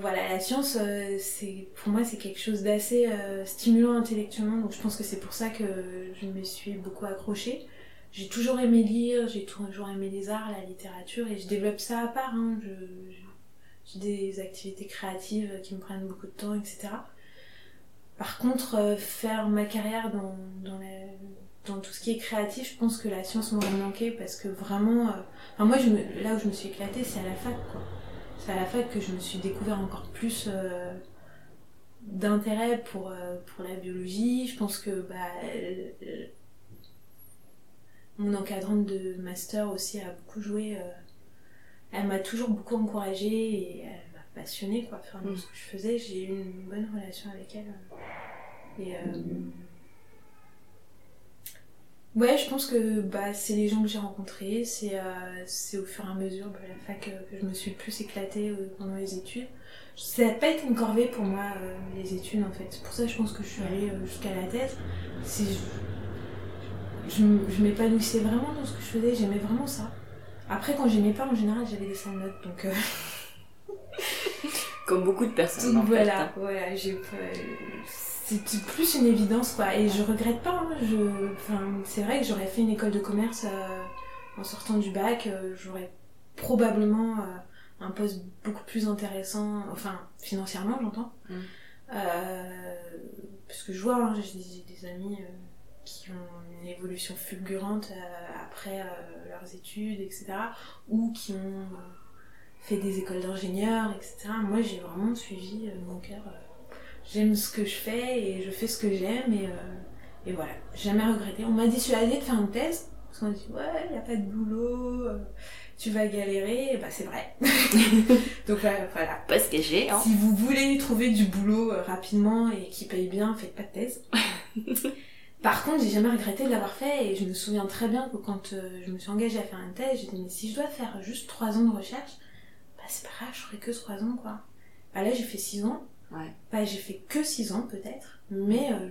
voilà, la science, c'est pour moi, c'est quelque chose d'assez stimulant intellectuellement, donc je pense que c'est pour ça que je me suis beaucoup accrochée j'ai toujours aimé lire, j'ai toujours aimé les arts, la littérature, et je développe ça à part. Hein. j'ai des activités créatives qui me prennent beaucoup de temps, etc. Par contre, euh, faire ma carrière dans, dans, tout ce qui est créatif, je pense que la science m'aurait manqué parce que vraiment. Euh, enfin, moi, je me, là où je me suis éclatée, c'est à la fac. C'est à la fac que je me suis découvert encore plus. Euh, d'intérêt pour, pour la biologie. Je pense que bah, mon encadrante de master aussi a beaucoup joué. euh, elle m'a toujours beaucoup encouragée et elle m'a passionnée quoi, faire Mm. ce que je faisais. J'ai eu une bonne relation avec elle. euh, Et, euh, Ouais, je pense que bah, c'est les gens que j'ai rencontrés, c'est euh, au fur et à mesure de la fac euh, que je me suis le plus éclatée euh, pendant les études. Ça n'a pas été une corvée pour moi, les études en fait. C'est pour ça que je pense que je suis allée jusqu'à la thèse. C'est- Je, je, m'épanouissais vraiment dans ce que je faisais, j'aimais vraiment ça. Après, quand j'aimais pas, en général, j'avais des 100 notes, donc, euh, Comme beaucoup de personnes. donc en voilà, fait, hein. voilà, j'ai pas- C'était plus une évidence quoi, et je regrette pas. hein, je... enfin, c'est vrai que j'aurais fait une école de commerce euh, en sortant du bac, euh, j'aurais probablement euh, un poste beaucoup plus intéressant, enfin financièrement j'entends. Mm. Euh, parce que je vois, hein, j'ai des, des amis euh, qui ont une évolution fulgurante euh, après euh, leurs études, etc. Ou qui ont euh, fait des écoles d'ingénieurs, etc. Moi j'ai vraiment suivi mon cœur. J'aime ce que je fais et je fais ce que j'aime et, et voilà, jamais regretté. On m'a dissuadé de faire une thèse? Parce qu'on m'a dit ouais, il n'y a pas de boulot, tu vas galérer, et bah c'est vrai. Donc euh, voilà, Pas se cacher, hein. si vous voulez trouver du boulot rapidement et qui paye bien, faites pas de thèse. Par contre, j'ai jamais regretté de l'avoir fait et je me souviens très bien que quand euh, je me suis engagée à faire une thèse, j'ai dit mais si je dois faire juste 3 ans de recherche, bah c'est pas grave, je ferai que 3 ans quoi. Bah là j'ai fait 6 ans. Ouais. Bah j'ai fait que 6 ans peut-être, mais euh,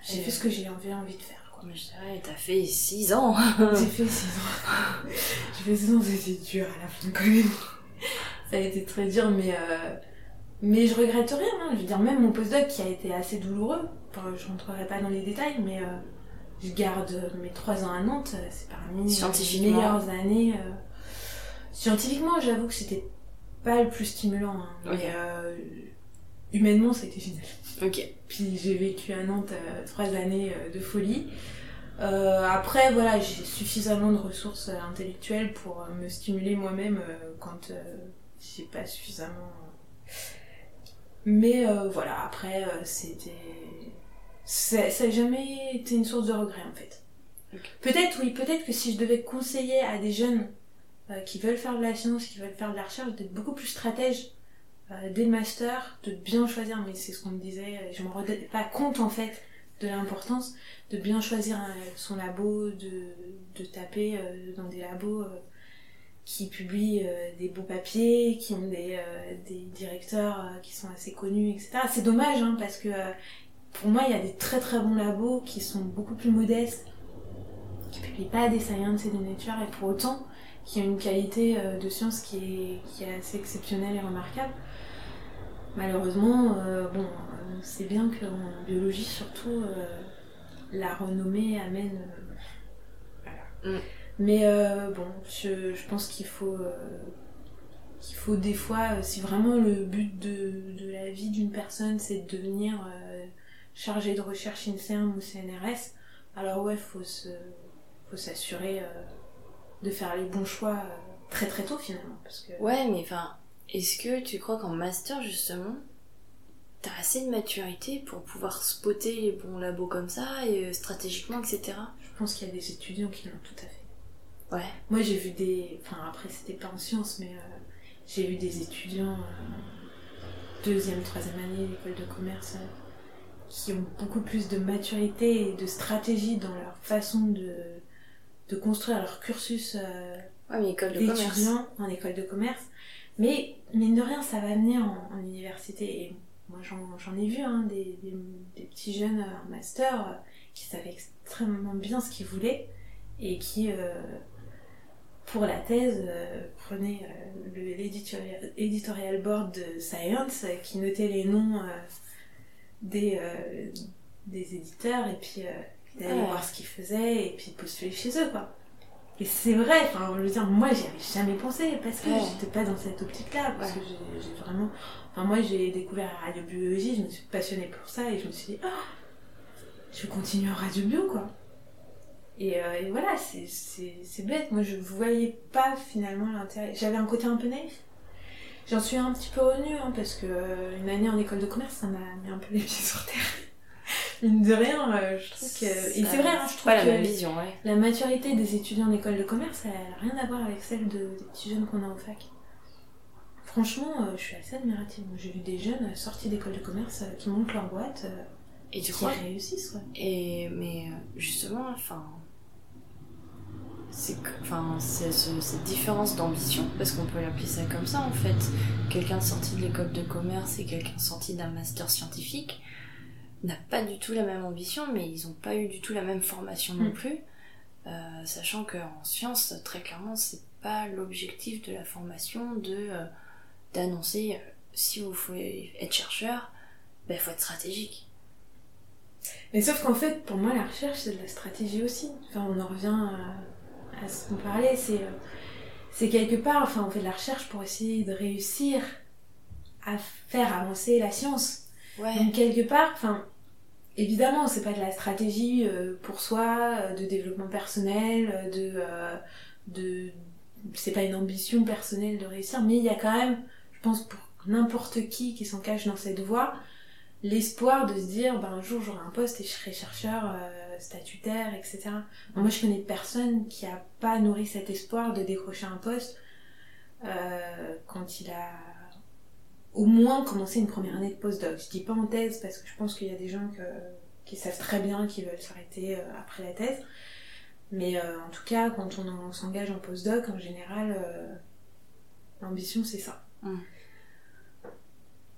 j'ai fait ce que j'ai envie, envie de faire quoi. Mais je t'as fait 6 ans. J'ai fait 6 ans. j'ai fait 6 ans, c'était dur à la fin quand même. Ça a été très dur, mais, euh, mais je regrette rien. hein. Je veux dire, même mon postdoc qui a été assez douloureux, enfin, je rentrerai pas dans les détails, mais euh, je garde mes 3 ans à Nantes, euh, c'est parmi les Scientifiquement. meilleures années. euh. Scientifiquement, j'avoue que c'était pas le plus stimulant, hein, mais euh, humainement, ça a été génial. ok. Puis j'ai vécu à Nantes euh, trois années euh, de folie. Euh, après, voilà, j'ai suffisamment de ressources euh, intellectuelles pour euh, me stimuler moi-même euh, quand euh, j'ai pas suffisamment. Mais euh, voilà, après, euh, c'était. Ça ça a jamais été une source de regret en fait. Peut-être, oui, peut-être que si je devais conseiller à des jeunes euh, qui veulent faire de la science, qui veulent faire de la recherche, d'être beaucoup plus stratège euh, dès le master, de bien choisir, mais c'est ce qu'on me disait, euh, je me rendais pas compte en fait de l'importance de bien choisir euh, son labo, de, de taper euh, dans des labos euh, qui publient euh, des beaux papiers, qui ont des, euh, des directeurs euh, qui sont assez connus, etc. C'est dommage hein, parce que pour moi il y a des très très bons labos qui sont beaucoup plus modestes, qui publient pas des sciences et des nature et pour autant qui ont une qualité de science qui est, qui est assez exceptionnelle et remarquable. Malheureusement, bon, euh, c'est bien qu'en biologie surtout, la renommée amène. voilà. Mm. Mais euh, bon, je, je pense qu'il faut, euh, qu'il faut des fois, euh, si vraiment le but de, de la vie d'une personne c'est de devenir euh, chargé de recherche INSERM ou CNRS, alors ouais, faut se, faut s'assurer de faire les bons choix très très tôt finalement, parce que. Ouais, mais enfin, est-ce que tu crois qu'en master, justement, t'as assez de maturité pour pouvoir spotter les bons labos comme ça, et stratégiquement, etc. Je pense qu'il y a des étudiants qui l'ont tout à fait. Ouais. Moi, j'ai vu des. Enfin, après, c'était pas en sciences, mais euh, j'ai vu des étudiants euh, deuxième, troisième année d'école de commerce euh, qui ont beaucoup plus de maturité et de stratégie dans leur façon de, de construire leur cursus euh, Ouais, mais école de commerce. d'étudiants en école de commerce. Mais, mine de rien, ça va venir en, en université. Et moi, j'en ai vu hein, des, des- des petits jeunes en master qui savaient extrêmement bien ce qu'ils voulaient et qui, pour la thèse, euh, prenaient euh, l'éditorial board de Science euh, qui notait les noms des, des éditeurs et puis d'aller voir ce qu'ils faisaient et puis postuler chez eux, quoi. Et c'est vrai, enfin, je veux dire, moi j'y avais jamais pensé parce que Ouais. j'étais pas dans cette optique-là, parce Ouais. que j'ai vraiment. Enfin, moi j'ai découvert la radiobiologie, je me suis passionnée pour ça et je me suis dit, oh, je vais continuer en radiobio, quoi. Et, euh, et voilà, c'est- bête, moi je voyais pas finalement l'intérêt. J'avais un côté un peu naïf. J'en suis un petit peu revenue, hein, parce que euh, une année en école de commerce, ça m'a mis un peu les pieds sur terre. Mine de rien, euh, je trouve que. Et c'est vrai, hein, je trouve Pas la que même vision, ouais. la maturité des étudiants en école de commerce, elle a rien à voir avec celle de, des petits jeunes qu'on a en fac. Franchement, euh, je suis assez admirative. J'ai vu des jeunes sortis d'école de commerce euh, qui montent leur boîte, Et tu qui crois? réussissent. Ouais. Et mais justement, enfin, c'est que- enfin c'est ce- cette différence d'ambition, parce qu'on peut l'appeler ça comme ça en fait. Quelqu'un sorti de l'école de commerce et quelqu'un sorti d'un master scientifique n'a pas du tout la même ambition, mais ils n'ont pas eu du tout la même formation non Mm. plus. Euh, sachant qu'en sciences, très clairement, c'est pas l'objectif de la formation de euh, d'annoncer euh, si vous voulez être chercheur, ben faut être stratégique. Mais sauf qu'en fait, pour moi, la recherche, c'est de la stratégie aussi. Enfin, on en revient à, à ce qu'on parlait. C'est, euh, c'est quelque part, enfin, on fait de la recherche pour essayer de réussir à faire avancer la science. Ouais. Donc, quelque part, enfin, évidemment, c'est pas de la stratégie euh, pour soi, euh, de développement personnel, de, euh, de, c'est pas une ambition personnelle de réussir, mais il y a quand même, je pense, pour n'importe qui qui s'engage dans cette voie, l'espoir de se dire ben, un jour j'aurai un poste et je serai chercheur statutaire, etc. Moi je connais personne qui a pas nourri cet espoir de décrocher un poste euh, quand il a au moins commencé une première année de postdoc. Je dis pas en thèse parce que je pense qu'il y a des gens que, qui savent très bien qu'ils veulent s'arrêter euh, après la thèse. Mais euh, en tout cas, quand on, en- s'engage en postdoc, en général, euh, l'ambition c'est ça. Mm.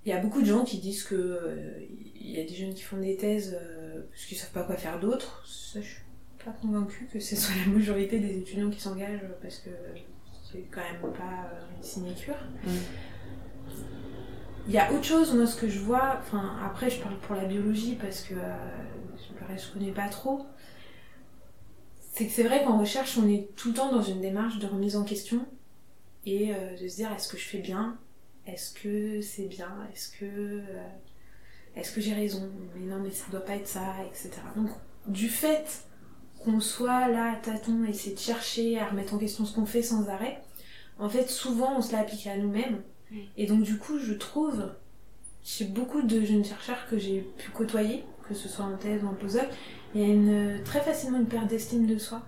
Il y a beaucoup de gens qui disent que euh, il y a des jeunes qui font des thèses euh, parce qu'ils savent pas quoi faire d'autre. Ça, je suis pas convaincue que ce soit la majorité des étudiants qui s'engagent parce que c'est quand même pas euh, une sinécure. Mm. Il y a autre chose, moi, ce que je vois, enfin, après, je parle pour la biologie parce que euh, je connais pas trop. C'est que c'est vrai qu'en recherche, on est tout le temps dans une démarche de remise en question et euh, de se dire est-ce que je fais bien? Est-ce que c'est bien? Est-ce que, euh, est-ce que j'ai raison? Mais non, mais ça doit pas être ça, etc. Donc, du fait qu'on soit là à tâtons, essayer de chercher à remettre en question ce qu'on fait sans arrêt, en fait, souvent, on se l'applique à nous-mêmes. Et donc, du coup, je trouve, chez beaucoup de jeunes chercheurs que j'ai pu côtoyer, que ce soit en thèse ou en postdoc, il y a une, très facilement une perte d'estime de soi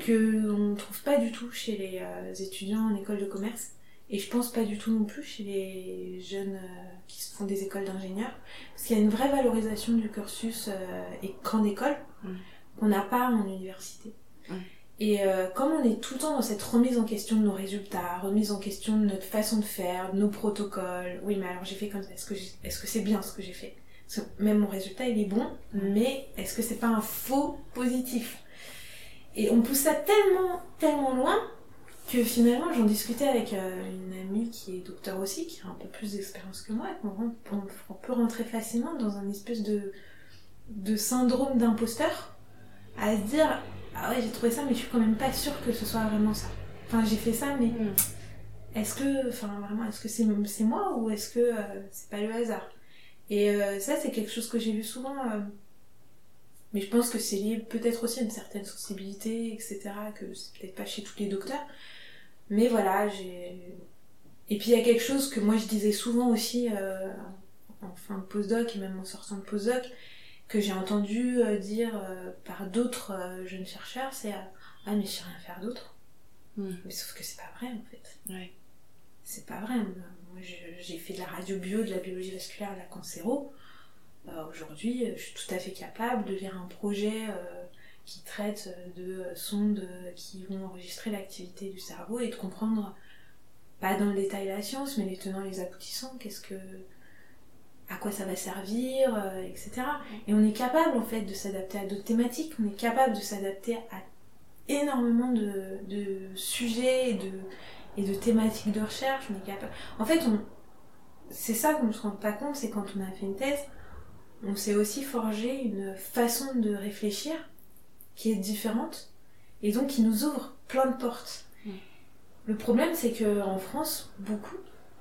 que on ne trouve pas du tout chez les euh, étudiants en école de commerce. Et je pense pas du tout non plus chez les jeunes euh, qui font des écoles d'ingénieurs. Parce qu'il y a une vraie valorisation du cursus euh, et grande école Mm. qu'on n'a pas en université. Mm. Et euh, comme on est tout le temps dans cette remise en question de nos résultats, remise en question de notre façon de faire, de nos protocoles, oui mais alors j'ai fait comme ça, est-ce que j'ai- est-ce que c'est bien ce que j'ai fait? Parce que même mon résultat il est bon, mais est-ce que c'est pas un faux positif? Et on pousse ça tellement, tellement loin que finalement j'en discutais avec euh, une amie qui est docteur aussi, qui a un peu plus d'expérience que moi, et qu'on rentre- on, on peut rentrer facilement dans un espèce de, de syndrome d'imposteur, à se dire ah ouais j'ai trouvé ça mais je suis quand même pas sûre que ce soit vraiment ça. Enfin j'ai fait ça mais Mm. est-ce que, enfin vraiment, est-ce que c'est c'est moi ou est-ce que euh, c'est pas le hasard? Et euh, ça, c'est quelque chose que j'ai vu souvent. Mais je pense que c'est lié peut-être aussi à une certaine sensibilité, etc. Que c'est peut-être pas chez tous les docteurs. Mais voilà, j'ai. Et puis il y a quelque chose que moi je disais souvent aussi euh, en fin de postdoc et même en sortant de postdoc, que j'ai entendu euh, dire euh, par d'autres jeunes chercheurs, c'est Ah, mais je sais rien faire d'autre. Mm. Mais sauf que c'est pas vrai en fait. Ouais. C'est pas vrai. Moi, j'ai fait de la radio bio, de la biologie vasculaire, de la cancéro. Euh, Aujourd'hui, euh, je suis tout à fait capable de lire un projet euh, qui traite euh, de sondes qui vont enregistrer l'activité du cerveau et de comprendre, pas dans le détail la science, mais les tenants et les aboutissants, qu'est-ce que à quoi ça va servir, etc. Et on est capable en fait de s'adapter à d'autres thématiques, on est capable de s'adapter à énormément de, de sujets et de, et de thématiques de recherche. On est capable. En fait, on... c'est ça qu'on ne se rend pas compte, c'est quand on a fait une thèse, on s'est aussi forgé une façon de réfléchir qui est différente et donc qui nous ouvre plein de portes. Mm. Le problème, c'est que en France, beaucoup,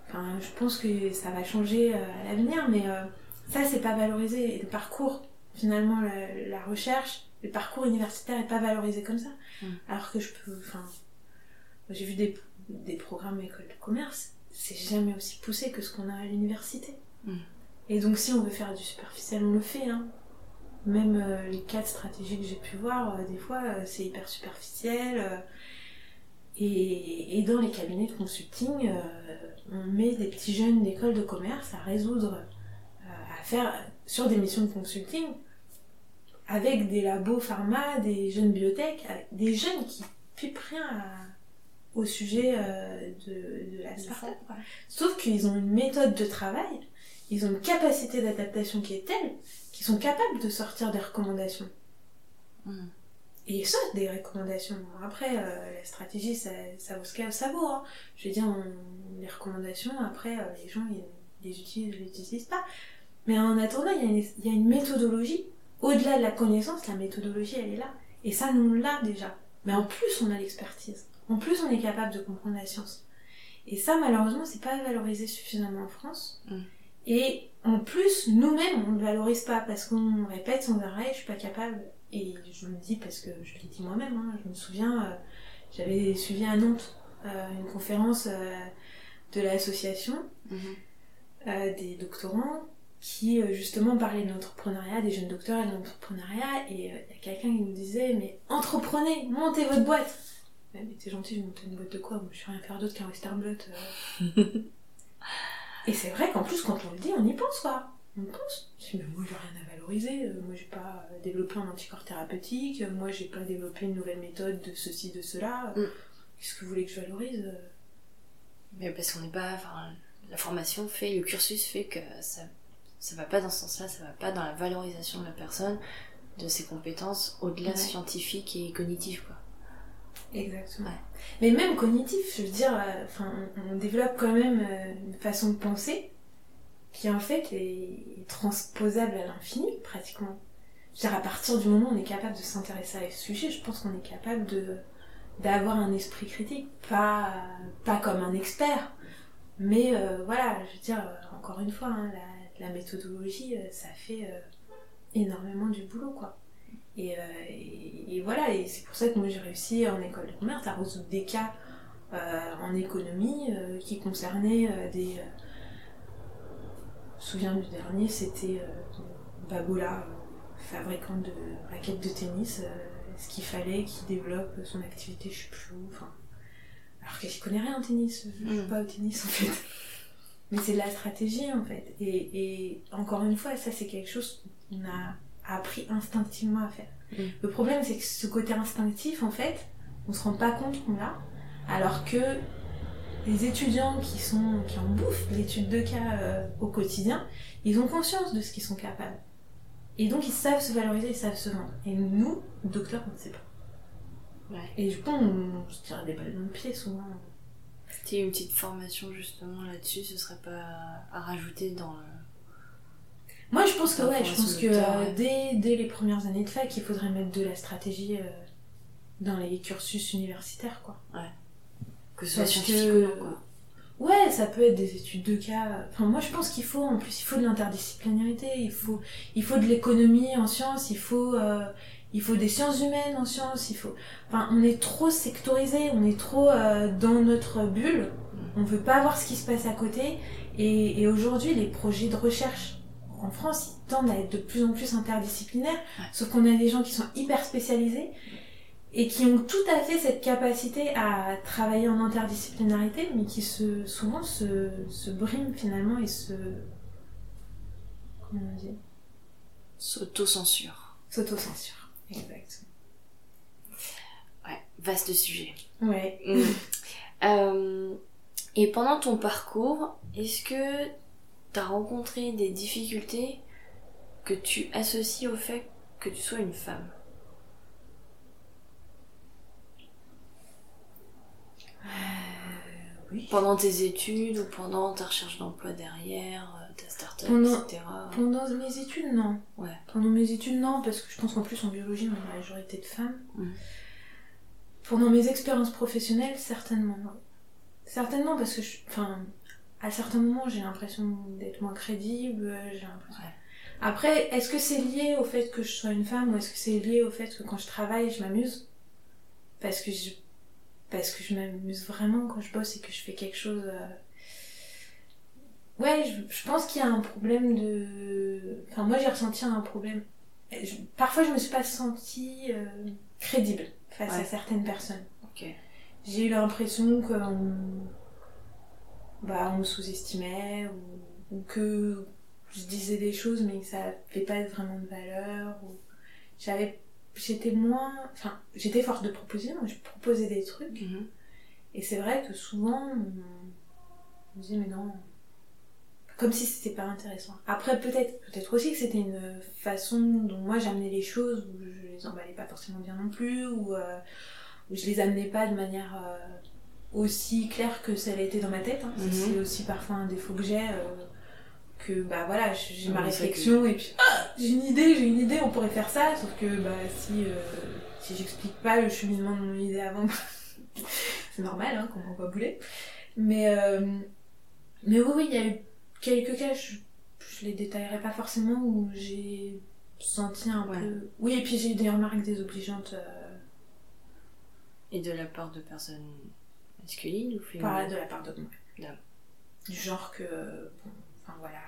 enfin, je pense que ça va changer euh, à l'avenir, mais euh, ça, c'est pas valorisé. Et le parcours, finalement, la, la recherche, le parcours universitaire est pas valorisé comme ça. Mm. Alors que je peux, enfin, j'ai vu des, des programmes école de commerce, c'est jamais aussi poussé que ce qu'on a à l'université. Mm. Et donc si on veut faire du superficiel, on le fait. Hein. Même euh, les quatre stratégies que j'ai pu voir, euh, des fois, euh, c'est hyper superficiel. et, et dans les cabinets de consulting, on met des petits jeunes d'école de commerce à résoudre, à faire sur des missions de consulting avec des labos pharma, des jeunes biotech, des jeunes qui pipent rien à- au sujet de, de la startup. Sauf qu'ils ont une méthode de travail, ils ont une capacité d'adaptation qui est telle qu'ils sont capables de sortir des recommandations. Mm. Et ça, des recommandations. Après, euh, la stratégie, ça, ça vaut ce que ça vaut. hein. Je veux dire, on- les recommandations, après, euh, les gens, ils, les utilisent, ils les utilisent pas. Mais en attendant, il y, a une, il y a une méthodologie. Au-delà de la connaissance, la méthodologie, elle est là. Et ça, nous, on l'a déjà. Mais en plus, on a l'expertise. En plus, on est capable de comprendre la science. Et ça, malheureusement, c'est pas valorisé suffisamment en France. Mm. Et en plus, nous-mêmes, on ne valorise pas parce qu'on répète sans arrêt, je suis pas capable. Et je me le dis parce que je l'ai dit moi-même. hein. Je me souviens, euh, j'avais suivi à Nantes euh, une conférence euh, de l'association Mhm. euh, des doctorants qui justement parlaient de l'entrepreneuriat, des jeunes docteurs et de l'entrepreneuriat. Et il y a quelqu'un qui nous disait Mais entreprenez, montez votre boîte Mais t'es gentil, je monte une boîte de quoi? Moi je suis rien faire d'autre qu'un Western Blot. euh. et c'est vrai qu'en plus, quand on le dit, on y pense quoi. On pense. Je mais moi j'ai rien à valoriser, euh, moi j'ai pas euh, développé un anticorps thérapeutique, euh, moi j'ai pas développé une nouvelle méthode de ceci, de cela. Mm. Qu'est-ce que vous voulez que je valorise euh Mais parce qu'on n'est pas. Enfin, la formation fait, le cursus fait que ça, ça va pas dans ce sens-là, ça va pas dans la valorisation de la personne, de ses compétences au-delà Ouais. scientifiques et cognitives, quoi. Exactement. Mais même cognitif, je veux dire, euh, on, développe quand même euh, une façon de penser qui en fait est transposable à l'infini pratiquement. Je veux dire, à partir du moment où on est capable de s'intéresser à ce sujet, je pense qu'on est capable de d'avoir un esprit critique, pas pas comme un expert, mais euh, voilà, je veux dire, encore une fois, hein, la, la méthodologie, ça fait énormément du boulot, quoi. Et, euh, et, et voilà, et c'est pour ça que moi j'ai réussi en école de commerce à résoudre des cas euh, en économie euh, qui concernaient des. je me souviens du dernier, c'était Babola, fabricant de raquettes de tennis, ce qu'il fallait qu'il développe son activité, je sais plus où, enfin. Alors que je connais rien en tennis, je joue Mm. pas au tennis en fait. Mais c'est de la stratégie en fait. Et, et encore une fois, ça c'est quelque chose qu'on a appris instinctivement à faire. Mm. Le problème c'est que ce côté instinctif en fait, on se rend pas compte qu'on l'a, alors que les étudiants qui sont qui en bouffent l'étude de cas euh, au quotidien, ils ont conscience de ce qu'ils sont capables. Et donc ils savent se valoriser, ils savent se vendre. Et nous, docteurs, on ne sait pas. Ouais. Et du coup, on se tire des balles dans le pied souvent. Tu une petite formation justement là-dessus, ce serait pas à rajouter dans le. Moi, je pense que ouais, je pense que euh, ouais. dès, dès les premières années de fac, il faudrait mettre de la stratégie euh, dans les cursus universitaires, quoi. Que ce soit scientifique que- ou non, quoi. Ouais, ça peut être des études de cas. Enfin, moi, je pense qu'il faut, en plus, il faut de l'interdisciplinarité, il faut, il faut de l'économie en sciences, il faut, euh, il faut des sciences humaines en sciences, il faut. Enfin, on est trop sectorisé, on est trop dans notre bulle. On veut pas voir ce qui se passe à côté. Et, et aujourd'hui, les projets de recherche en France, ils tendent à être de plus en plus interdisciplinaires. Ouais. Sauf qu'on a des gens qui sont hyper spécialisés et qui ont tout à fait cette capacité à travailler en interdisciplinarité, mais qui se, souvent se, se briment finalement et se. Comment on dit? S'auto-censure. S'autocensurent. Exactement. Ouais, vaste sujet. Ouais. Mm. Euh, et pendant ton parcours, est-ce que tu as rencontré des difficultés que tu associes au fait que tu sois une femme Oui. Pendant tes études ou pendant ta recherche d'emploi derrière, euh, ta start-up, Pendant- etc. Pendant mes études, non. Ouais. Pendant mes études, non, parce que je pense qu'en plus en biologie, on a la majorité de femmes. Mhm. Pendant mes expériences professionnelles, certainement. non. Certainement parce que, je, enfin, à certains moments, j'ai l'impression d'être moins crédible. J'ai l'impression. Ouais. Après, est-ce que c'est lié au fait que je sois une femme ou est-ce que c'est lié au fait que quand je travaille, je m'amuse? Parce que je, parce que je m'amuse vraiment quand je bosse et que je fais quelque chose euh, Ouais, je, je pense qu'il y a un problème de. Enfin, moi j'ai ressenti un problème. Je- Parfois je me suis pas sentie euh, crédible face à certaines personnes. Ok. J'ai eu l'impression qu'on bah, on me sous-estimait ou, ou que je disais des choses mais que ça n'avait pas vraiment de valeur. Ou... J'avais, j'étais moins, enfin, j'étais forte de proposer, moi je proposais des trucs Mhm. et c'est vrai que souvent on on me disait mais non, comme si c'était pas intéressant. Après peut-être, peut-être aussi que c'était une façon dont moi j'amenais les choses où je les emballais pas forcément bien non plus ou euh, où je les amenais pas de manière euh, aussi claire que ça été dans ma tête. hein. Ça, Mhm. C'est aussi parfois un défaut que j'ai. euh, que bah voilà, j'ai ma Ouais, c'est réflexion et puis ah, j'ai une idée, j'ai une idée, on pourrait faire ça, sauf que bah si, euh, si j'explique pas le cheminement de mon idée avant, c'est normal hein, qu'on m'envoie bouler. Mais, euh, mais oui, oui, il y a eu quelques cas, je, je les détaillerai pas forcément, où j'ai senti un Ouais. peu. Oui, et puis j'ai eu des remarques désobligeantes. euh, Et de la part de personnes masculines ou Par féminines de la part. D'accord. Du genre que, bon, enfin voilà,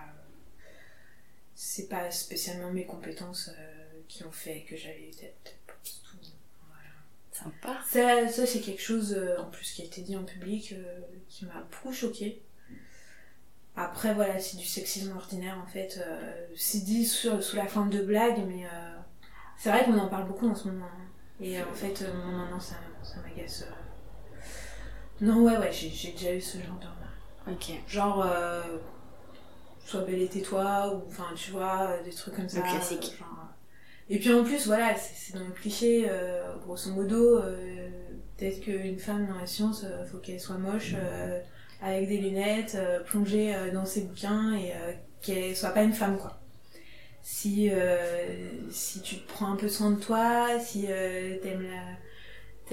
c'est pas spécialement mes compétences euh, qui ont fait que j'avais peut-être pas tout. Voilà. Sympa. Ça, ça c'est quelque chose euh, en plus qui a été dit en public euh, qui m'a beaucoup choquée. Après voilà, c'est du sexisme ordinaire en fait. c'est dit sous, sous la forme de blague, mais c'est vrai qu'on en parle beaucoup en ce moment. hein. Et en fait, moi, maintenant ça, ça m'agace. Non, ouais, ouais, j'ai j'ai déjà eu ce genre de remarques. Ok. Genre, euh, sois belle et tais-toi, ou enfin, tu vois, euh, des trucs comme ça. Le classique. euh, genre, euh. Et puis en plus, voilà, c'est c'est dans le cliché, euh, grosso modo, euh, peut-être qu'une femme dans la science, euh, faut qu'elle soit moche, euh, avec des lunettes, plongée dans ses bouquins, et qu'elle soit pas une femme, quoi. Si, si tu te prends un peu soin de toi, si t'aimes la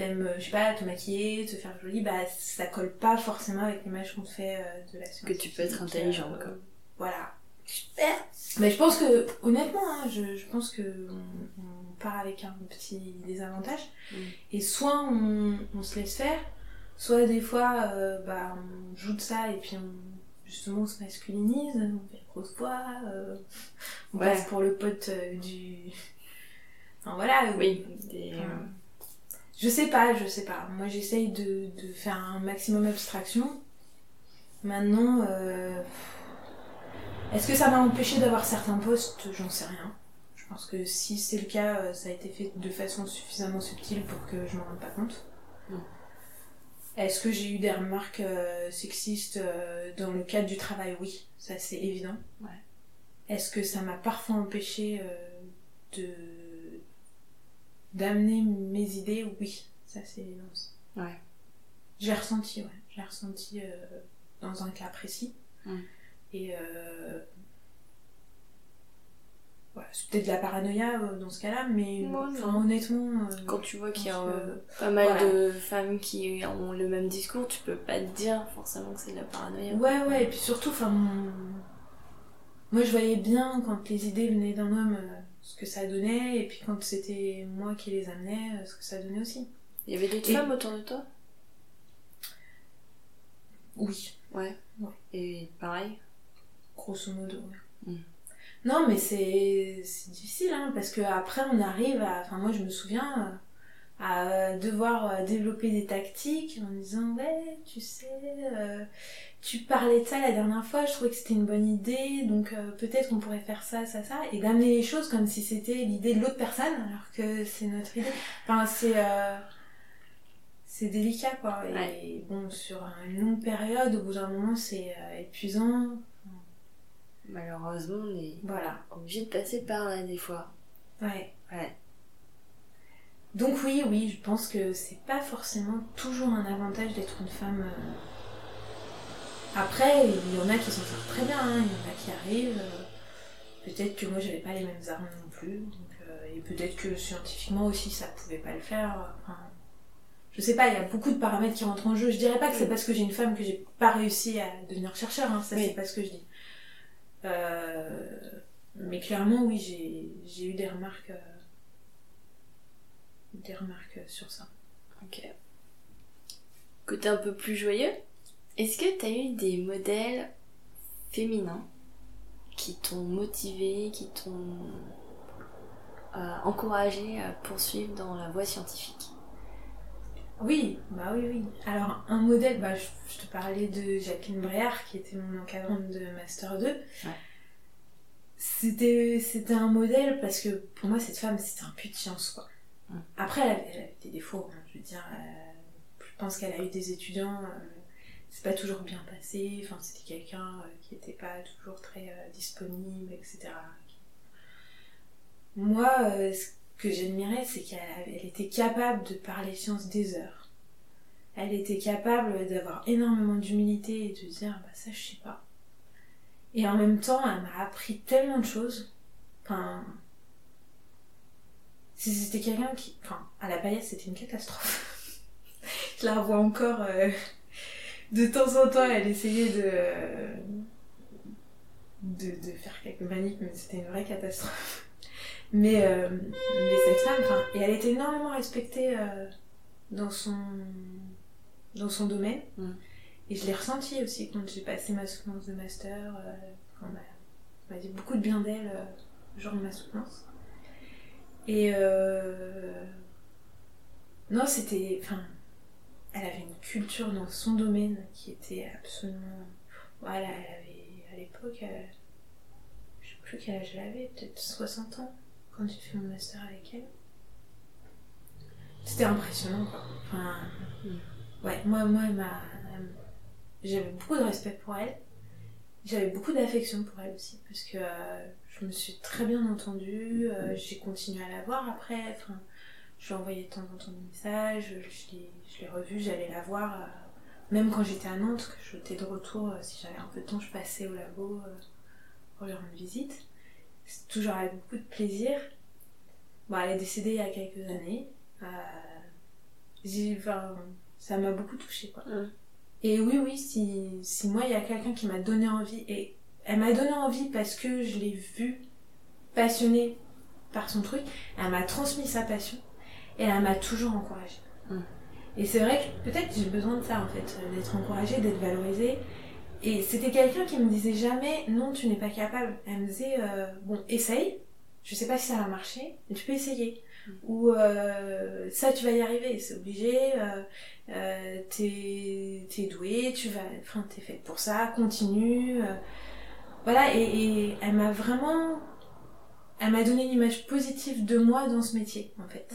t'aimes, euh, je sais pas, te maquiller, te faire jolie, bah ça colle pas forcément avec l'image qu'on te fait euh, de la science. Que tu peux être intelligente, quoi. Voilà. Super. Mais je pense que, honnêtement, hein, je, je pense que on, on part avec un petit désavantage. Mm. Et soit on, on se laisse faire, soit des fois, euh, bah, on joue de ça et puis on, justement on se masculinise, on fait grosse voix, euh, on Ouais. passe pour le pote euh, du... Enfin voilà. Oui. Des, Enfin, euh, je sais pas, je sais pas. Moi, j'essaye de, de faire un maximum abstraction. Maintenant, euh, est-ce que ça m'a empêché d'avoir certains postes J'en sais rien. Je pense que si c'est le cas, euh, ça a été fait de façon suffisamment subtile pour que je m'en rende pas compte. Est-ce que j'ai eu des remarques euh, sexistes euh, dans le cadre du travail? Oui, ça c'est évident. Ouais. Est-ce que ça m'a parfois empêché de d'amener mes idées Oui, ça c'est. Ouais. J'ai ressenti, ouais. J'ai ressenti euh, dans un cas précis. Et euh, ouais, c'est peut-être de la paranoïa euh, dans ce cas-là, mais enfin, honnêtement. euh, Quand tu vois qu'il y a que- pas mal voilà. de femmes qui ont le même discours, tu peux pas te dire forcément que c'est de la paranoïa. Ouais, ouais, et puis surtout, enfin, moi je voyais bien quand les idées venaient d'un homme ce que ça donnait, et puis quand c'était moi qui les amenais, euh, ce que ça donnait aussi. Il y avait d'autres Et- femmes autour de toi? Oui, Ouais. Ouais. Et pareil? Grosso modo. ouais. Mm. Non, mais c'est c'est difficile, hein, parce que après on arrive à. Enfin, moi je me souviens euh, à devoir euh, développer des tactiques en disant Ouais, tu sais, euh, tu parlais de ça la dernière fois, je trouvais que c'était une bonne idée, donc euh, peut-être qu'on pourrait faire ça, ça, ça, et d'amener les choses comme si c'était l'idée de l'autre personne, alors que c'est notre idée. Enfin, c'est. euh, c'est délicat quoi. Et Ouais. bon, sur une longue période, au bout d'un moment, c'est euh, épuisant. Malheureusement, on est Voilà. obligé de passer par là des fois. Ouais. Ouais. Donc oui, oui, je pense que c'est pas forcément toujours un avantage d'être une femme. euh. Après, il y en a qui s'en sortent très bien, hein, il y en a qui arrivent. euh, Peut-être que moi j'avais pas les mêmes armes non plus, donc, euh, et peut-être que scientifiquement aussi ça pouvait pas le faire. enfin, je sais pas, il y a beaucoup de paramètres qui rentrent en jeu. Je dirais pas que c'est parce que j'ai une femme que j'ai pas réussi à devenir chercheur, hein, ça Oui. c'est pas ce que je dis. Euh, mais clairement, oui, j'ai j'ai eu des remarques. euh, des remarques sur ça. Ok. Côté un peu plus joyeux, est-ce que t'as eu des modèles féminins qui t'ont motivé, qui t'ont euh, encouragé à poursuivre dans la voie scientifique? Oui, bah oui, oui. Alors, un modèle, bah, je, je te parlais de Jacqueline Bréard, qui était mon encadrant de Master 2. C'était, c'était un modèle parce que pour moi, cette femme, c'était un puits de science, quoi. Après, elle avait, des défauts, hein, je veux dire. euh, je pense qu'elle a eu des étudiants, euh, c'est pas toujours bien passé. Enfin, c'était quelqu'un euh, qui était pas toujours très euh, disponible, etc. Moi, ce que j'admirais, c'est qu'elle était capable de parler science des heures. Elle était capable d'avoir énormément d'humilité et de dire, bah ça, je sais pas. Et en même temps, elle m'a appris tellement de choses. Enfin, si c'était quelqu'un qui, enfin, à la paillette, c'était une catastrophe. je la revois encore. euh, de temps en temps, elle essayait de, de, de faire quelques maniques, mais c'était une vraie catastrophe. Mais, euh, mais cette femme, enfin, et elle était énormément respectée euh, dans, son, dans son domaine. Mm. Et je l'ai ressenti aussi quand j'ai passé ma soutenance de master. Euh, quand on m'a- dit beaucoup de bien d'elle le jour de ma soutenance. Et euh, non, c'était. Enfin, elle avait une culture dans son domaine qui était absolument. Voilà, elle avait à l'époque. euh, je sais plus quel âge elle avait, peut-être 60 ans quand j'ai fait mon master avec elle. C'était impressionnant quoi. Enfin, ouais, moi, moi elle m'a. elle J'avais beaucoup de respect pour elle. J'avais beaucoup d'affection pour elle aussi, parce que euh, je me suis très bien entendue. euh, j'ai continué à la voir après. Enfin, je lui ai envoyé de temps en temps des messages. Je l'ai, revue, j'allais la voir. euh, même quand j'étais à Nantes, que j'étais de retour, euh, si j'avais un peu de temps, je passais au labo pour lui rendre visite. C'est toujours avec beaucoup de plaisir. Bon, elle est décédée il y a quelques années. Enfin, ça m'a beaucoup touchée, quoi. Mm. Et oui, oui, si, si moi, il y a quelqu'un qui m'a donné envie, et elle m'a donné envie parce que je l'ai vue passionnée par son truc, elle m'a transmis sa passion, et elle m'a toujours encouragée. Mm. Et c'est vrai que peut-être j'ai besoin de ça, en fait, euh, d'être encouragée, d'être valorisée. Et c'était quelqu'un qui me disait jamais, non, tu n'es pas capable. Elle me disait, euh, bon, essaye, je sais pas si ça va marcher, mais tu peux essayer. Ou euh, ça, tu vas y arriver, c'est obligé, euh, t'es t'es doué, tu vas, enfin, t'es faite pour ça, continue. Voilà, et, et elle m'a vraiment, elle m'a donné une image positive de moi dans ce métier, en fait.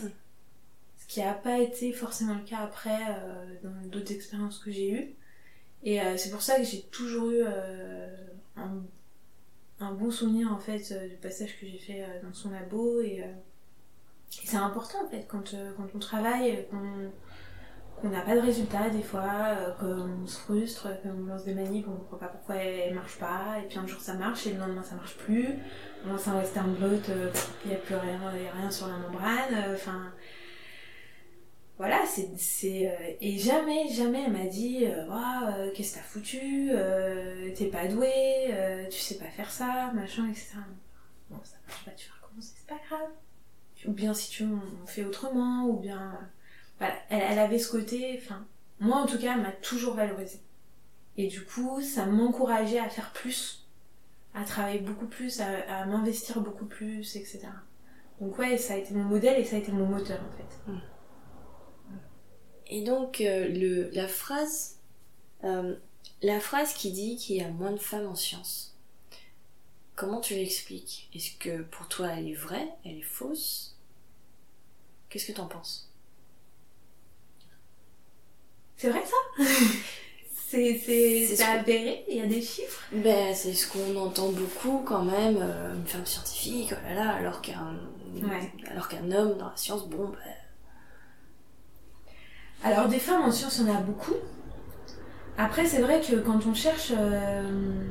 Ce qui n'a pas été forcément le cas après euh, dans d'autres expériences que j'ai eues. Et euh, c'est pour ça que j'ai toujours eu euh, un, un bon souvenir en fait euh, du passage que j'ai fait euh, dans son labo et, euh, et c'est important en fait quand, euh, quand on travaille, qu'on qu'on n'a pas de résultat des fois, euh, qu'on se frustre, qu'on lance des manips, on ne comprend pas pourquoi elles marchent pas, et puis un jour ça marche et le lendemain ça marche plus, on lance un western blot, euh, il n'y a plus rien, y a rien sur la membrane, euh, enfin voilà, c'est. euh, et jamais, jamais elle m'a dit euh, euh, Qu'est-ce que t'as foutu euh, T'es pas doué, euh, tu sais pas faire ça, machin, etc. Bon, ça marche pas, tu vas recommencer, c'est pas grave. Ou bien si tu on on fait autrement, ou bien. Elle, avait ce côté, moi en tout cas, elle m'a toujours valorisée. Et du coup, ça m'encourageait à faire plus, à travailler beaucoup plus, à, m'investir beaucoup plus, etc. Donc, ouais, ça a été mon modèle et ça a été mon moteur en fait. Et donc, euh, la phrase, euh, la phrase qui dit qu'il y a moins de femmes en sciences, comment tu l'expliques? Est-ce que pour toi elle est vraie, elle est fausse? Qu'est-ce que t'en penses? C'est vrai ça C'est c'est avéré, il y a des chiffres. Ben, c'est ce qu'on entend beaucoup quand même, euh, une femme scientifique, oh là là, alors qu'un Ouais. alors qu'un homme dans la science, bon, ben, Alors des femmes en y en a beaucoup. Après, c'est vrai que quand on cherche... euh,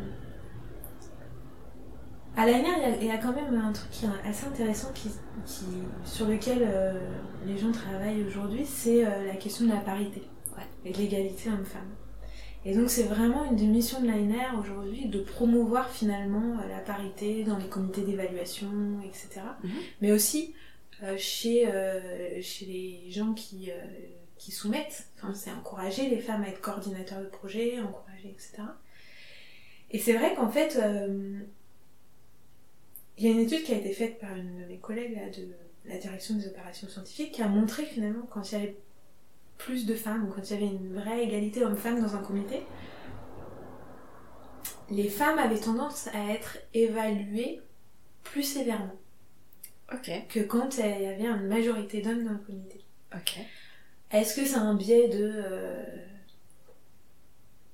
À l'ANR, il y a- il y, a quand même un truc qui est assez intéressant qui, qui- sur lequel euh, les gens travaillent aujourd'hui, c'est euh, la question de la parité. Et de l'égalité homme-femme. Et donc c'est vraiment une des missions de l'ANR aujourd'hui de promouvoir finalement euh, la parité dans les comités d'évaluation, etc. Mhm. Mais aussi euh, chez, euh, chez les gens qui, euh, qui soumettent. Enfin, c'est encourager les femmes à être coordinateurs de projets, encourager, etc. Et c'est vrai qu'en fait, il y a une étude qui a été faite par une de mes collègues là, de la direction des opérations scientifiques qui a montré finalement, quand il y avait plus de femmes, quand il y avait une vraie égalité homme-femme dans un comité, les femmes avaient tendance à être évaluées plus sévèrement que quand il y avait une majorité d'hommes dans le comité. Ok. Est-ce que c'est un biais de euh,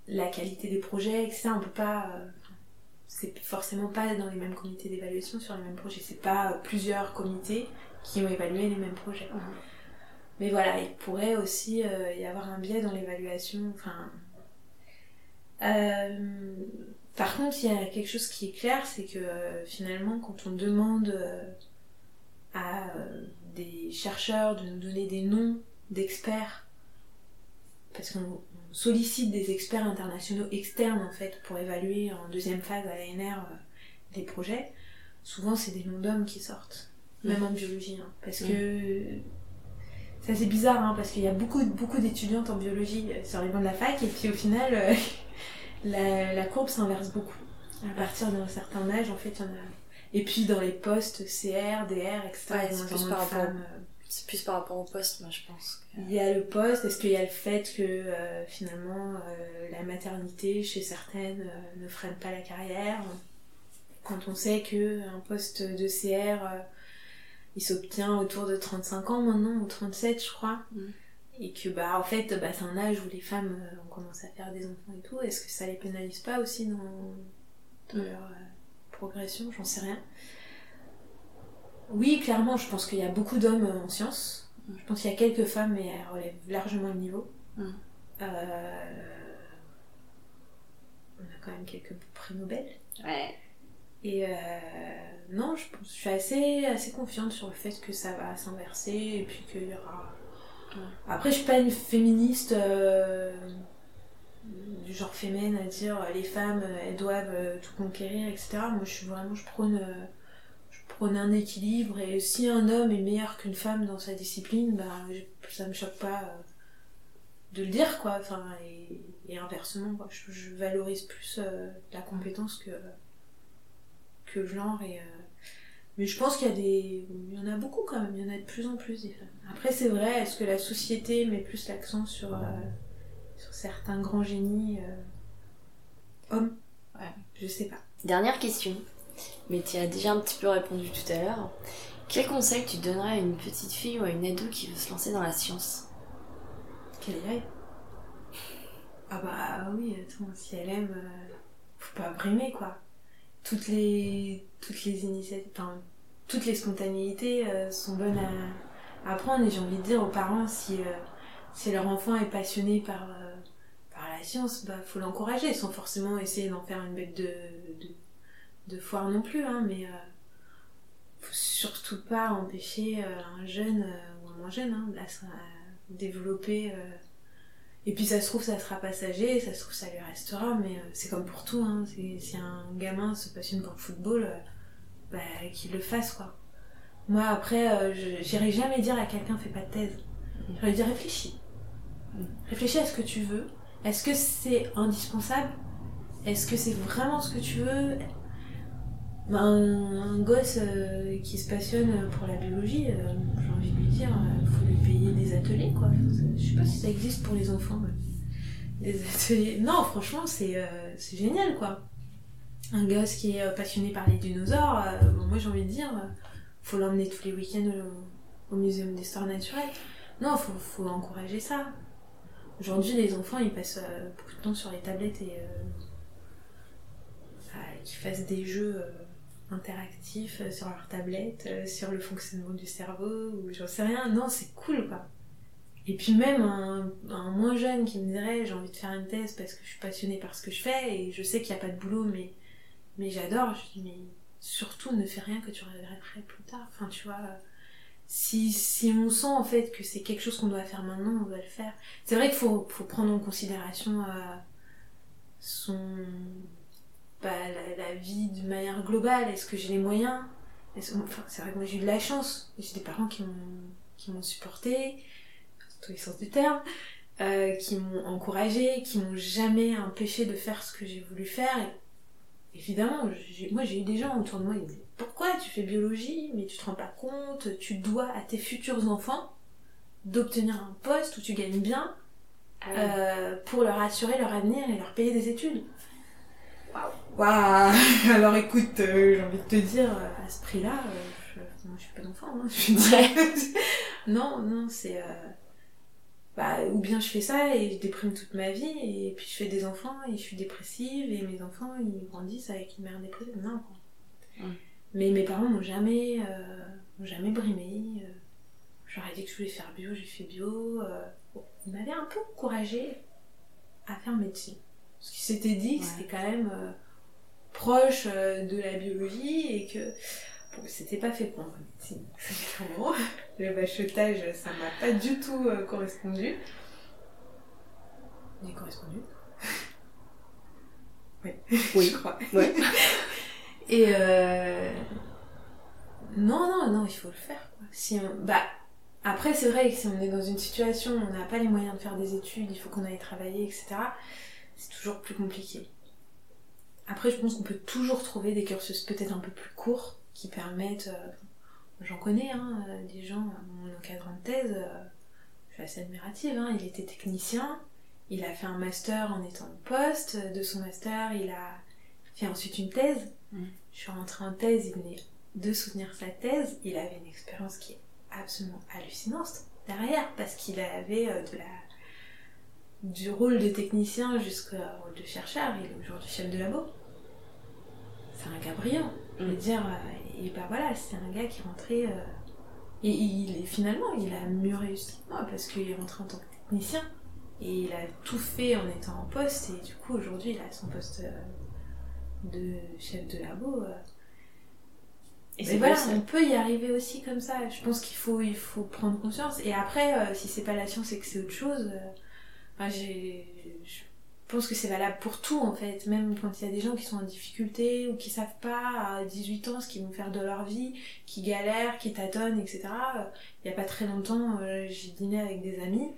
la qualité des projets, etc. On peut pas. euh, c'est forcément pas dans les mêmes comités d'évaluation sur les mêmes projets. C'est pas euh, plusieurs comités qui ont évalué les mêmes projets. Mhm. Mais voilà, il pourrait aussi euh, y avoir un biais dans l'évaluation. Enfin. euh, par contre, il y a quelque chose qui est clair, c'est que euh, finalement, quand on demande à des chercheurs de nous donner des noms d'experts, parce qu'on on sollicite des experts internationaux externes en fait pour évaluer en deuxième phase à l'ANR des projets, souvent c'est des noms d'hommes qui sortent, même en biologie, hein, parce que c'est assez bizarre, hein, parce qu'il y a beaucoup, beaucoup d'étudiantes en biologie sur les bancs de la fac, et puis au final, euh, la, la courbe s'inverse beaucoup. À partir d'un certain âge, en fait, il y en a. Et puis dans les postes CR, DR, etc. Ouais, c'est plus par rapport au- femmes, C'est plus par rapport au poste, moi, je pense. que- il y a le poste, est-ce qu'il y a le fait que euh, finalement euh, la maternité chez certaines ne freine pas la carrière? Quand on sait que un poste de CR, il s'obtient autour de 35 ans maintenant, ou 37 je crois, Mm. et que bah en fait bah, c'est un âge où les femmes euh, ont commencé à faire des enfants et tout, est-ce que ça les pénalise pas aussi dans, dans Mm. leur euh, progression? J'en sais rien. Oui, clairement, je pense qu'il y a beaucoup d'hommes euh, en sciences. Mm. Je pense qu'il y a quelques femmes, mais elles relèvent largement le niveau. Euh, On a quand même quelques prix Nobel. Ouais. Et euh, non, je, suis assez, assez confiante sur le fait que ça va s'inverser et puis qu'il y aura. Après, je suis pas une féministe euh, du genre féminin à dire euh, les femmes euh, elles doivent tout conquérir, etc. Moi, je suis vraiment, je prône, je prône un équilibre et si un homme est meilleur qu'une femme dans sa discipline, bah, ça me choque pas de le dire, quoi. Enfin, et, inversement. Je, valorise plus la compétence que que le genre et mais je pense qu'il y a des il y en a beaucoup quand même. Il y en a de plus en plus des femmes. Après c'est vrai est-ce que la société met plus l'accent sur euh, sur certains grands génies euh, hommes? Ouais. je sais pas. Dernière question, mais tu as déjà un petit peu répondu tout à l'heure. Quel conseil tu donnerais à une petite fille ou à une ado qui veut se lancer dans la science? Qu'elle y aille ah bah oui attends si elle aime euh, faut pas brimer quoi toutes les initiatives toutes les spontanéités euh, sont bonnes à, apprendre et j'ai envie de dire aux parents si euh, leur enfant est passionné par euh, par la science bah faut l'encourager sans forcément essayer d'en faire une bête de foire non plus hein mais faut surtout pas empêcher un jeune ou un moins jeune hein, à, à développer et puis ça se trouve ça sera passager, ça se trouve ça lui restera, mais euh, c'est comme pour tout, hein. Si un gamin se passionne pour le football, euh, bah, qu'il le fasse quoi. Moi après, euh, j'irai jamais dire à quelqu'un fais pas de thèse. Je lui dire réfléchis. Mm. Réfléchis à ce que tu veux. Est-ce que c'est indispensable? Est-ce que c'est vraiment ce que tu veux? Ben, un, un gosse euh, qui se passionne pour la biologie, euh, j'ai envie de dire, il faut lui payer des ateliers, quoi. Je sais pas si ça existe pour les enfants, mais ateliers. Non, franchement, c'est euh, c'est génial, quoi. Un gosse qui est euh, passionné par les dinosaures, euh, bon, moi j'ai envie de dire, euh, faut l'emmener tous les week-ends au, au muséum d'histoire naturelle. Non, faut, faut encourager ça. Aujourd'hui, les enfants, ils passent euh, beaucoup de temps sur les tablettes et euh, bah, qu'ils fassent des jeux euh, interactifs euh, sur leur tablette, euh, sur le fonctionnement du cerveau, ou j'en sais rien. Non, c'est cool, quoi. Et puis même un, un moins jeune qui me dirait j'ai envie de faire une thèse parce que je suis passionnée par ce que je fais et je sais qu'il n'y a pas de boulot, mais, mais j'adore. Je dis mais surtout ne fais rien que tu regretterais plus tard. Enfin, tu vois, si, si on sent en fait que c'est quelque chose qu'on doit faire maintenant, on doit le faire. C'est vrai qu'il faut, faut prendre en considération euh, son bah, la, la vie d'une manière globale. Est-ce que j'ai les moyens? Enfin, C'est vrai que moi j'ai eu de la chance. J'ai des parents qui m'ont qui supporté, dans tous les sens du terme, euh, qui m'ont encouragé, qui m'ont jamais empêché de faire ce que j'ai voulu faire. Et évidemment, moi j'ai eu des gens autour de moi, ils me disaient Pourquoi tu fais biologie? Mais tu te rends pas compte, tu dois à tes futurs enfants d'obtenir un poste où tu gagnes bien ah euh, pour leur assurer leur avenir et leur payer des études. Waouh! Waouh! Alors écoute, euh, j'ai envie de te dire, à ce prix-là, je, moi je suis pas d'enfant, hein, je non, non, c'est. Bah, ou bien je fais ça et je déprime toute ma vie et puis je fais des enfants et je suis dépressive et mes enfants ils grandissent avec une mère dépressive. Non, quoi. Mais mes parents m'ont jamais, euh, jamais brimé. Euh, J'aurais dit que je voulais faire bio, j'ai fait bio. Euh, ils m'avaient un peu encouragée à faire médecine. Parce qu'ils s'étaient dit que c'était quand même euh, proche de la biologie et que Bon, c'était pas fait pour moi, clairement. Le bachotage, ça m'a pas du tout euh, correspondu. J'ai correspondu Oui. Oui, je crois. Ouais. Et euh... Non, non, non, il faut le faire. Quoi. Si on... Bah, après, c'est vrai que si on est dans une situation où on n'a pas les moyens de faire des études, il faut qu'on aille travailler, etc., c'est toujours plus compliqué. Après, je pense qu'on peut toujours trouver des cursus peut-être un peu plus courts qui permettent. Euh, j'en connais, hein, euh, des gens, mon encadrant de thèse, euh, je suis assez admirative, hein, il était technicien, il a fait un master en étant en poste, de son master, il a fait ensuite une thèse. Mm. Je suis rentrée en thèse, il venait de soutenir sa thèse, il avait une expérience qui est absolument hallucinante derrière, parce qu'il avait de la du rôle de technicien jusqu'au rôle de chercheur, il est aujourd'hui chef de labo. C'est un gars brillant. Je veux dire, et bah voilà, c'est un gars qui est rentré. Euh, et il est finalement, il a mieux réussi que moi parce qu'il est rentré en tant que technicien. Et il a tout fait en étant en poste. Et du coup, aujourd'hui, il a son poste euh, de chef de labo. Euh. Et c'est voilà, on peut y arriver aussi comme ça. Je pense qu'il faut, il faut prendre conscience. Et après, si c'est pas la science et que c'est autre chose, j'ai je pense que c'est valable pour tout en fait, même quand il y a des gens qui sont en difficulté ou qui savent pas à 18 ans ce qu'ils vont faire de leur vie, qui galèrent, qui tâtonnent, etc. Il y a pas très longtemps, euh, j'ai dîné avec des amis,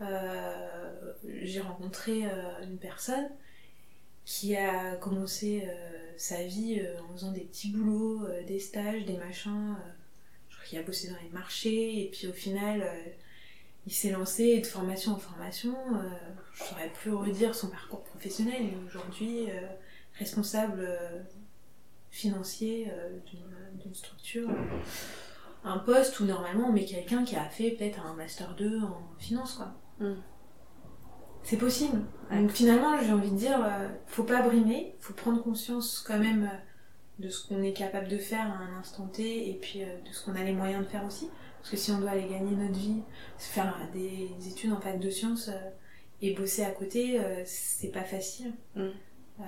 euh, j'ai rencontré euh, une personne qui a commencé sa vie en faisant des petits boulots, des stages, des machins. qu'il a bossé dans les marchés et puis au final il s'est lancé de formation en formation. Euh, je saurais plus redire son parcours professionnel. Il est aujourd'hui euh, responsable euh, financier d'une structure. un poste où normalement on met quelqu'un qui a fait peut-être un master 2 en finance quoi. Mm. C'est possible. Donc finalement j'ai envie de dire, faut pas brimer, faut prendre conscience quand même de ce qu'on est capable de faire à un instant T et puis de ce qu'on a les moyens de faire aussi. Parce que si on doit aller gagner notre vie, faire des études en fac de sciences euh, et bosser à côté, euh, c'est pas facile. Mm. Euh,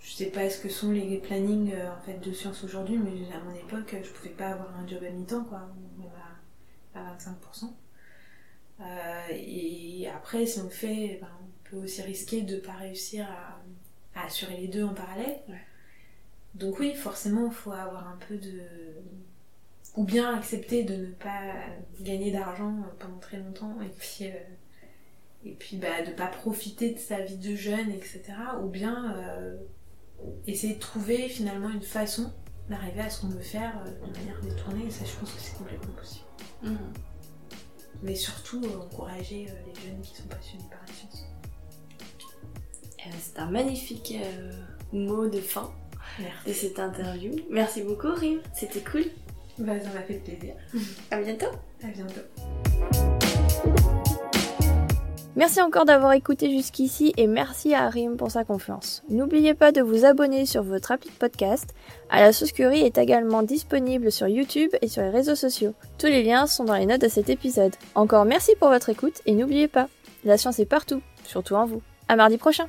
je sais pas ce que sont les plannings en fait de sciences aujourd'hui, mais à mon époque, je pouvais pas avoir un job à mi-temps, quoi, à, 25%. et après, si on le fait, ben, on peut aussi risquer de pas réussir à, assurer les deux en parallèle. Donc oui, forcément, il faut avoir un peu de ou bien accepter de ne pas gagner d'argent pendant très longtemps et puis euh, et puis bah, de pas profiter de sa vie de jeune etc ou bien euh, essayer de trouver finalement une façon d'arriver à ce qu'on veut faire euh, de manière détournée. Et ça je pense que c'est complètement possible. Mhm. mais surtout encourager les jeunes qui sont passionnés par la science. C'est un magnifique mot de fin de cette interview. Merci beaucoup Rim c'était cool bah, ça m'a fait plaisir. À bientôt. À bientôt. Merci encore d'avoir écouté jusqu'ici et merci à Rim pour sa confiance. N'oubliez pas de vous abonner sur votre appli de podcast. À la sauce curry est également disponible sur YouTube et sur les réseaux sociaux. Tous les liens sont dans les notes de cet épisode. Encore merci pour votre écoute et n'oubliez pas, la science est partout, surtout en vous. À mardi prochain.